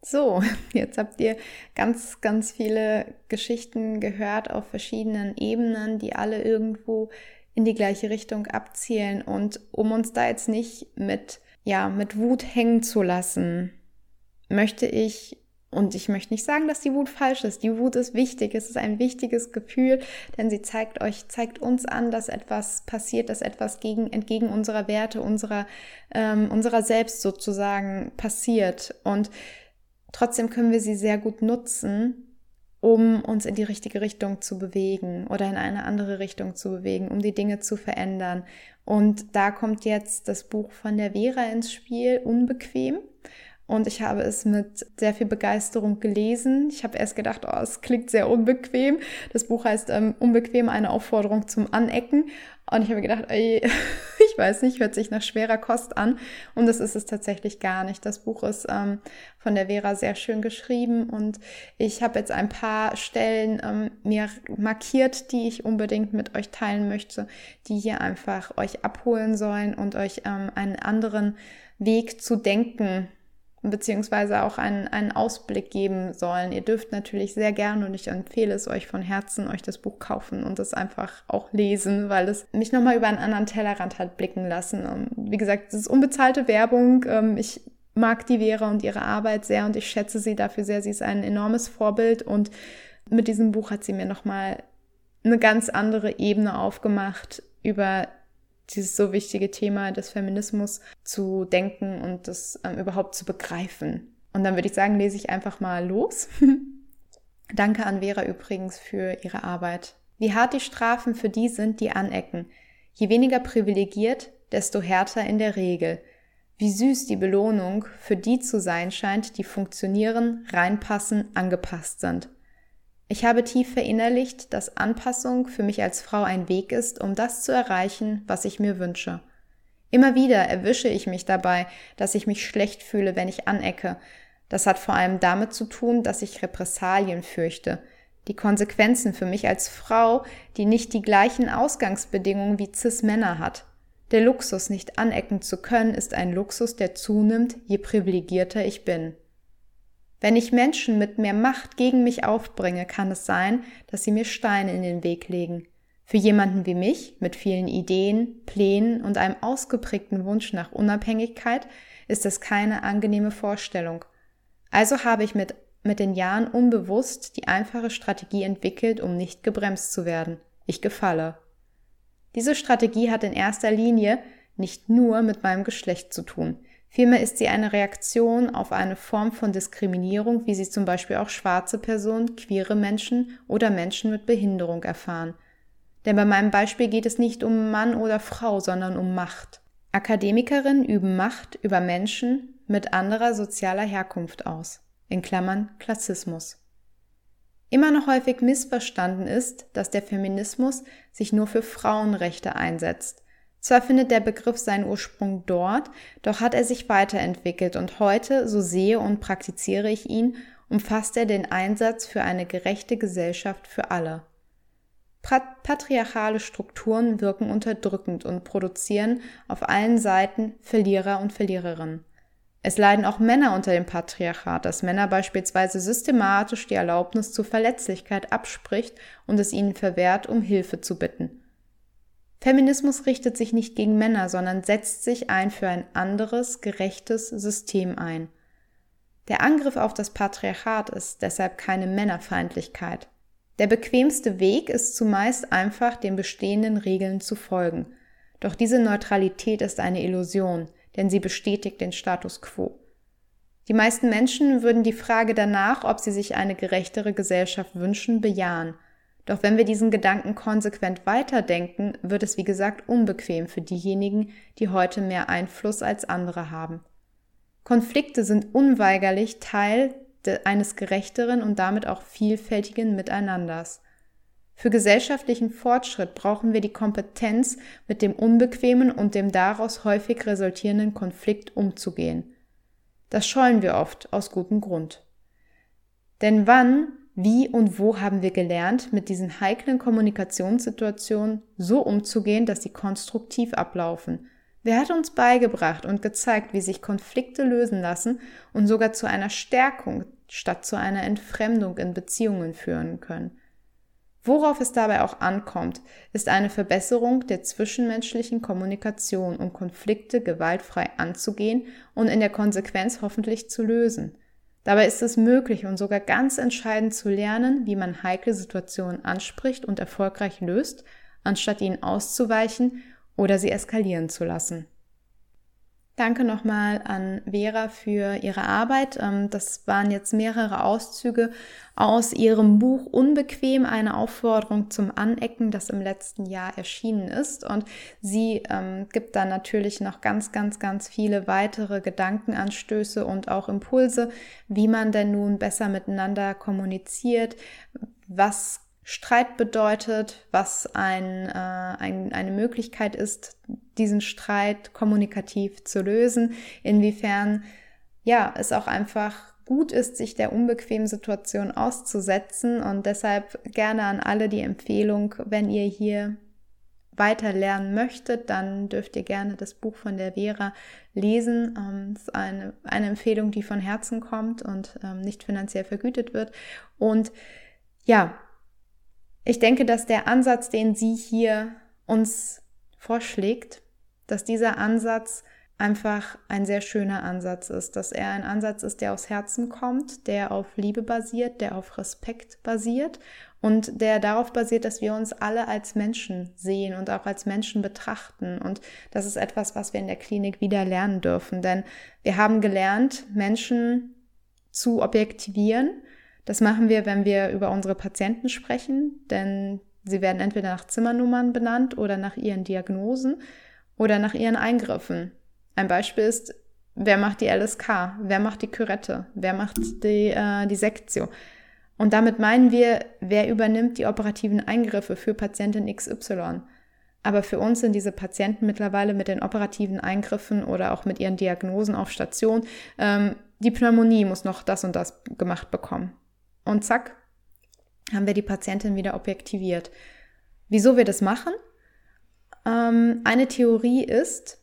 So, jetzt habt ihr ganz, ganz viele Geschichten gehört auf verschiedenen Ebenen, die alle irgendwo in die gleiche Richtung abzielen. Und um uns da jetzt nicht mit, ja, mit Wut hängen zu lassen, möchte ich, und ich möchte nicht sagen, dass die Wut falsch ist. Die Wut ist wichtig. Es ist ein wichtiges Gefühl, denn sie zeigt euch, zeigt uns an, dass etwas passiert, dass etwas gegen, entgegen unserer Werte, unserer, ähm, unserer selbst sozusagen passiert. Und Trotzdem können wir sie sehr gut nutzen, um uns in die richtige Richtung zu bewegen oder in eine andere Richtung zu bewegen, um die Dinge zu verändern. Und da kommt jetzt das Buch von der Vera ins Spiel, Unbequem. Und ich habe es mit sehr viel Begeisterung gelesen. Ich habe erst gedacht, oh, es klingt sehr unbequem. Das Buch heißt ähm, Unbequem, eine Aufforderung zum Anecken. Und ich habe gedacht, ey, Ich weiß nicht, hört sich nach schwerer Kost an und das ist es tatsächlich gar nicht. Das Buch ist ähm, von der Vera sehr schön geschrieben und ich habe jetzt ein paar Stellen ähm, mir markiert, die ich unbedingt mit euch teilen möchte, die hier einfach euch abholen sollen und euch ähm, einen anderen Weg zu denken beziehungsweise auch einen, einen Ausblick geben sollen. Ihr dürft natürlich sehr gerne und ich empfehle es euch von Herzen, euch das Buch kaufen und es einfach auch lesen, weil es mich nochmal über einen anderen Tellerrand hat blicken lassen. Und wie gesagt, es ist unbezahlte Werbung. Ähm, ich mag die Vera und ihre Arbeit sehr und ich schätze sie dafür sehr. Sie ist ein enormes Vorbild und mit diesem Buch hat sie mir nochmal eine ganz andere Ebene aufgemacht über dieses so wichtige Thema des Feminismus zu denken und das ähm, überhaupt zu begreifen. Und dann würde ich sagen, lese ich einfach mal los. Danke an Vera übrigens für ihre Arbeit. Wie hart die Strafen für die sind, die anecken. Je weniger privilegiert, desto härter in der Regel. Wie süß die Belohnung für die zu sein scheint, die funktionieren, reinpassen, angepasst sind. Ich habe tief verinnerlicht, dass Anpassung für mich als Frau ein Weg ist, um das zu erreichen, was ich mir wünsche. Immer wieder erwische ich mich dabei, dass ich mich schlecht fühle, wenn ich anecke. Das hat vor allem damit zu tun, dass ich Repressalien fürchte. Die Konsequenzen für mich als Frau, die nicht die gleichen Ausgangsbedingungen wie Cis-Männer hat. Der Luxus, nicht anecken zu können, ist ein Luxus, der zunimmt, je privilegierter ich bin. Wenn ich Menschen mit mehr Macht gegen mich aufbringe, kann es sein, dass sie mir Steine in den Weg legen. Für jemanden wie mich, mit vielen Ideen, Plänen und einem ausgeprägten Wunsch nach Unabhängigkeit, ist es keine angenehme Vorstellung. Also habe ich mit, mit den Jahren unbewusst die einfache Strategie entwickelt, um nicht gebremst zu werden. Ich gefalle. Diese Strategie hat in erster Linie nicht nur mit meinem Geschlecht zu tun. Vielmehr ist sie eine Reaktion auf eine Form von Diskriminierung, wie sie zum Beispiel auch schwarze Personen, queere Menschen oder Menschen mit Behinderung erfahren. Denn bei meinem Beispiel geht es nicht um Mann oder Frau, sondern um Macht. Akademikerinnen üben Macht über Menschen mit anderer sozialer Herkunft aus. In Klammern Klassismus. Immer noch häufig missverstanden ist, dass der Feminismus sich nur für Frauenrechte einsetzt. Zwar findet der Begriff seinen Ursprung dort, doch hat er sich weiterentwickelt und heute, so sehe und praktiziere ich ihn, umfasst er den Einsatz für eine gerechte Gesellschaft für alle. Patriarchale Strukturen wirken unterdrückend und produzieren auf allen Seiten Verlierer und Verliererinnen. Es leiden auch Männer unter dem Patriarchat, das Männer beispielsweise systematisch die Erlaubnis zur Verletzlichkeit abspricht und es ihnen verwehrt, um Hilfe zu bitten. Feminismus richtet sich nicht gegen Männer, sondern setzt sich ein für ein anderes, gerechtes System ein. Der Angriff auf das Patriarchat ist deshalb keine Männerfeindlichkeit. Der bequemste Weg ist zumeist einfach den bestehenden Regeln zu folgen. Doch diese Neutralität ist eine Illusion, denn sie bestätigt den Status quo. Die meisten Menschen würden die Frage danach, ob sie sich eine gerechtere Gesellschaft wünschen, bejahen. Doch wenn wir diesen Gedanken konsequent weiterdenken, wird es wie gesagt unbequem für diejenigen, die heute mehr Einfluss als andere haben. Konflikte sind unweigerlich Teil eines gerechteren und damit auch vielfältigen Miteinanders. Für gesellschaftlichen Fortschritt brauchen wir die Kompetenz, mit dem unbequemen und dem daraus häufig resultierenden Konflikt umzugehen. Das scheuen wir oft aus gutem Grund. Denn wann wie und wo haben wir gelernt, mit diesen heiklen Kommunikationssituationen so umzugehen, dass sie konstruktiv ablaufen? Wer hat uns beigebracht und gezeigt, wie sich Konflikte lösen lassen und sogar zu einer Stärkung statt zu einer Entfremdung in Beziehungen führen können? Worauf es dabei auch ankommt, ist eine Verbesserung der zwischenmenschlichen Kommunikation, um Konflikte gewaltfrei anzugehen und in der Konsequenz hoffentlich zu lösen. Dabei ist es möglich und sogar ganz entscheidend zu lernen, wie man heikle Situationen anspricht und erfolgreich löst, anstatt ihnen auszuweichen oder sie eskalieren zu lassen. Danke nochmal an Vera für ihre Arbeit. Ähm, das waren jetzt mehrere Auszüge aus ihrem Buch Unbequem, eine Aufforderung zum Anecken, das im letzten Jahr erschienen ist. Und sie ähm, gibt da natürlich noch ganz, ganz, ganz viele weitere Gedankenanstöße und auch Impulse, wie man denn nun besser miteinander kommuniziert, was Streit bedeutet, was ein, äh, ein, eine Möglichkeit ist, diesen Streit kommunikativ zu lösen, inwiefern ja es auch einfach gut ist, sich der unbequemen Situation auszusetzen und deshalb gerne an alle die Empfehlung, wenn ihr hier weiter lernen möchtet, dann dürft ihr gerne das Buch von der Vera lesen. Ähm, das ist eine, eine Empfehlung, die von Herzen kommt und ähm, nicht finanziell vergütet wird. Und ja, ich denke, dass der Ansatz, den sie hier uns vorschlägt, dass dieser Ansatz einfach ein sehr schöner Ansatz ist, dass er ein Ansatz ist, der aus Herzen kommt, der auf Liebe basiert, der auf Respekt basiert und der darauf basiert, dass wir uns alle als Menschen sehen und auch als Menschen betrachten. Und das ist etwas, was wir in der Klinik wieder lernen dürfen, denn wir haben gelernt, Menschen zu objektivieren. Das machen wir, wenn wir über unsere Patienten sprechen, denn sie werden entweder nach Zimmernummern benannt oder nach ihren Diagnosen oder nach ihren Eingriffen. Ein Beispiel ist, wer macht die LSK, wer macht die Kürette, wer macht die, äh, die Sektio. Und damit meinen wir, wer übernimmt die operativen Eingriffe für Patientin XY. Aber für uns sind diese Patienten mittlerweile mit den operativen Eingriffen oder auch mit ihren Diagnosen auf Station, ähm, die Pneumonie muss noch das und das gemacht bekommen. Und zack, haben wir die Patientin wieder objektiviert. Wieso wir das machen? Ähm, eine Theorie ist,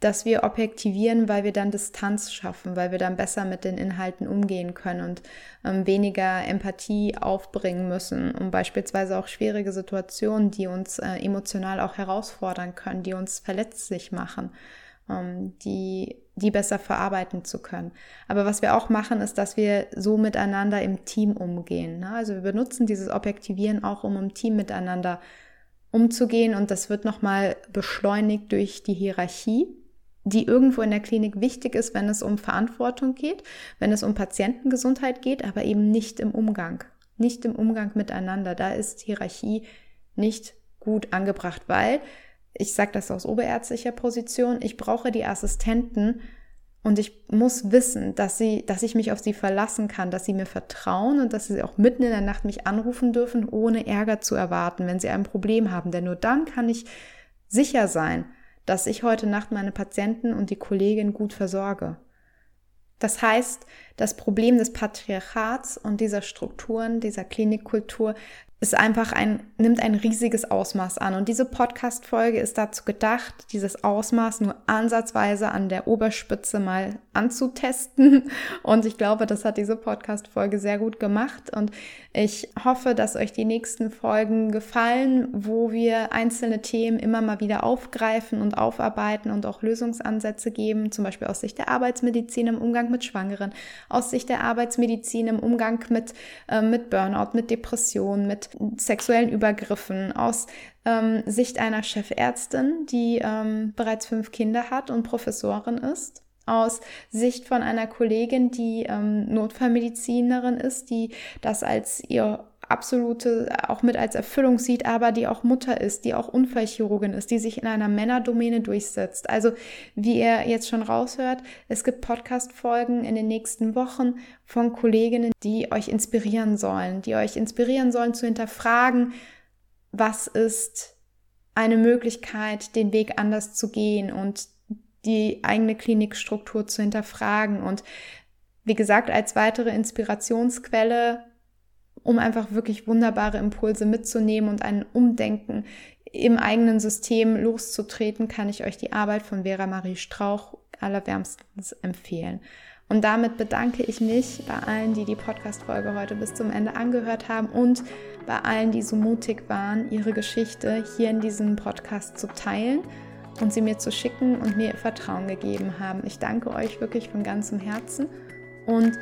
dass wir objektivieren, weil wir dann Distanz schaffen, weil wir dann besser mit den Inhalten umgehen können und ähm, weniger Empathie aufbringen müssen, um beispielsweise auch schwierige Situationen, die uns äh, emotional auch herausfordern können, die uns verletzlich machen, die, die besser verarbeiten zu können. Aber was wir auch machen, ist, dass wir so miteinander im Team umgehen. Ne? Also wir benutzen dieses Objektivieren auch, um im Team miteinander umzugehen und das wird nochmal beschleunigt durch die Hierarchie die irgendwo in der Klinik wichtig ist, wenn es um Verantwortung geht, wenn es um Patientengesundheit geht, aber eben nicht im Umgang, nicht im Umgang miteinander. Da ist Hierarchie nicht gut angebracht, weil ich sage das aus oberärztlicher Position, ich brauche die Assistenten und ich muss wissen, dass sie, dass ich mich auf sie verlassen kann, dass sie mir vertrauen und dass sie auch mitten in der Nacht mich anrufen dürfen, ohne Ärger zu erwarten, wenn sie ein Problem haben. Denn nur dann kann ich sicher sein, dass ich heute Nacht meine Patienten und die Kollegin gut versorge. Das heißt, das Problem des Patriarchats und dieser Strukturen, dieser Klinikkultur ist einfach ein, nimmt ein riesiges Ausmaß an. Und diese Podcast-Folge ist dazu gedacht, dieses Ausmaß nur ansatzweise an der Oberspitze mal anzutesten. Und ich glaube, das hat diese Podcast-Folge sehr gut gemacht. Und ich hoffe, dass euch die nächsten Folgen gefallen, wo wir einzelne Themen immer mal wieder aufgreifen und aufarbeiten und auch Lösungsansätze geben, zum Beispiel aus Sicht der Arbeitsmedizin im Umgang mit Schwangeren, aus Sicht der Arbeitsmedizin im Umgang mit, äh, mit Burnout, mit Depressionen, mit sexuellen Übergriffen, aus ähm, Sicht einer Chefärztin, die ähm, bereits fünf Kinder hat und Professorin ist aus Sicht von einer Kollegin, die ähm, Notfallmedizinerin ist, die das als ihr absolute auch mit als Erfüllung sieht, aber die auch Mutter ist, die auch Unfallchirurgin ist, die sich in einer Männerdomäne durchsetzt. Also wie ihr jetzt schon raushört, es gibt Podcast-Folgen in den nächsten Wochen von Kolleginnen, die euch inspirieren sollen, die euch inspirieren sollen zu hinterfragen, was ist eine Möglichkeit, den Weg anders zu gehen und die eigene Klinikstruktur zu hinterfragen und wie gesagt, als weitere Inspirationsquelle um einfach wirklich wunderbare Impulse mitzunehmen und ein Umdenken im eigenen System loszutreten, kann ich euch die Arbeit von Vera Marie Strauch allerwärmstens empfehlen. Und damit bedanke ich mich bei allen, die die Podcast-Folge heute bis zum Ende angehört haben und bei allen, die so mutig waren, ihre Geschichte hier in diesem Podcast zu teilen und sie mir zu schicken und mir ihr Vertrauen gegeben haben. Ich danke euch wirklich von ganzem Herzen und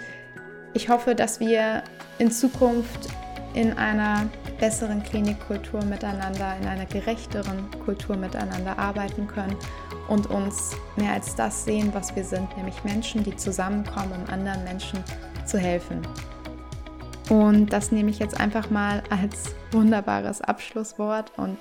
ich hoffe, dass wir in Zukunft in einer besseren Klinikkultur miteinander, in einer gerechteren Kultur miteinander arbeiten können und uns mehr als das sehen, was wir sind, nämlich Menschen, die zusammenkommen, um anderen Menschen zu helfen. Und das nehme ich jetzt einfach mal als wunderbares Abschlusswort und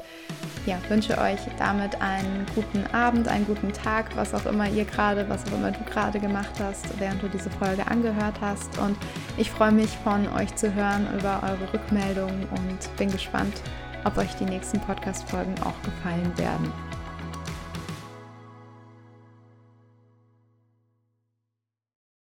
ja, wünsche euch damit einen guten Abend, einen guten Tag, was auch immer ihr gerade, was auch immer du gerade gemacht hast, während du diese Folge angehört hast. Und ich freue mich von euch zu hören über eure Rückmeldungen und bin gespannt, ob euch die nächsten Podcast-Folgen auch gefallen werden.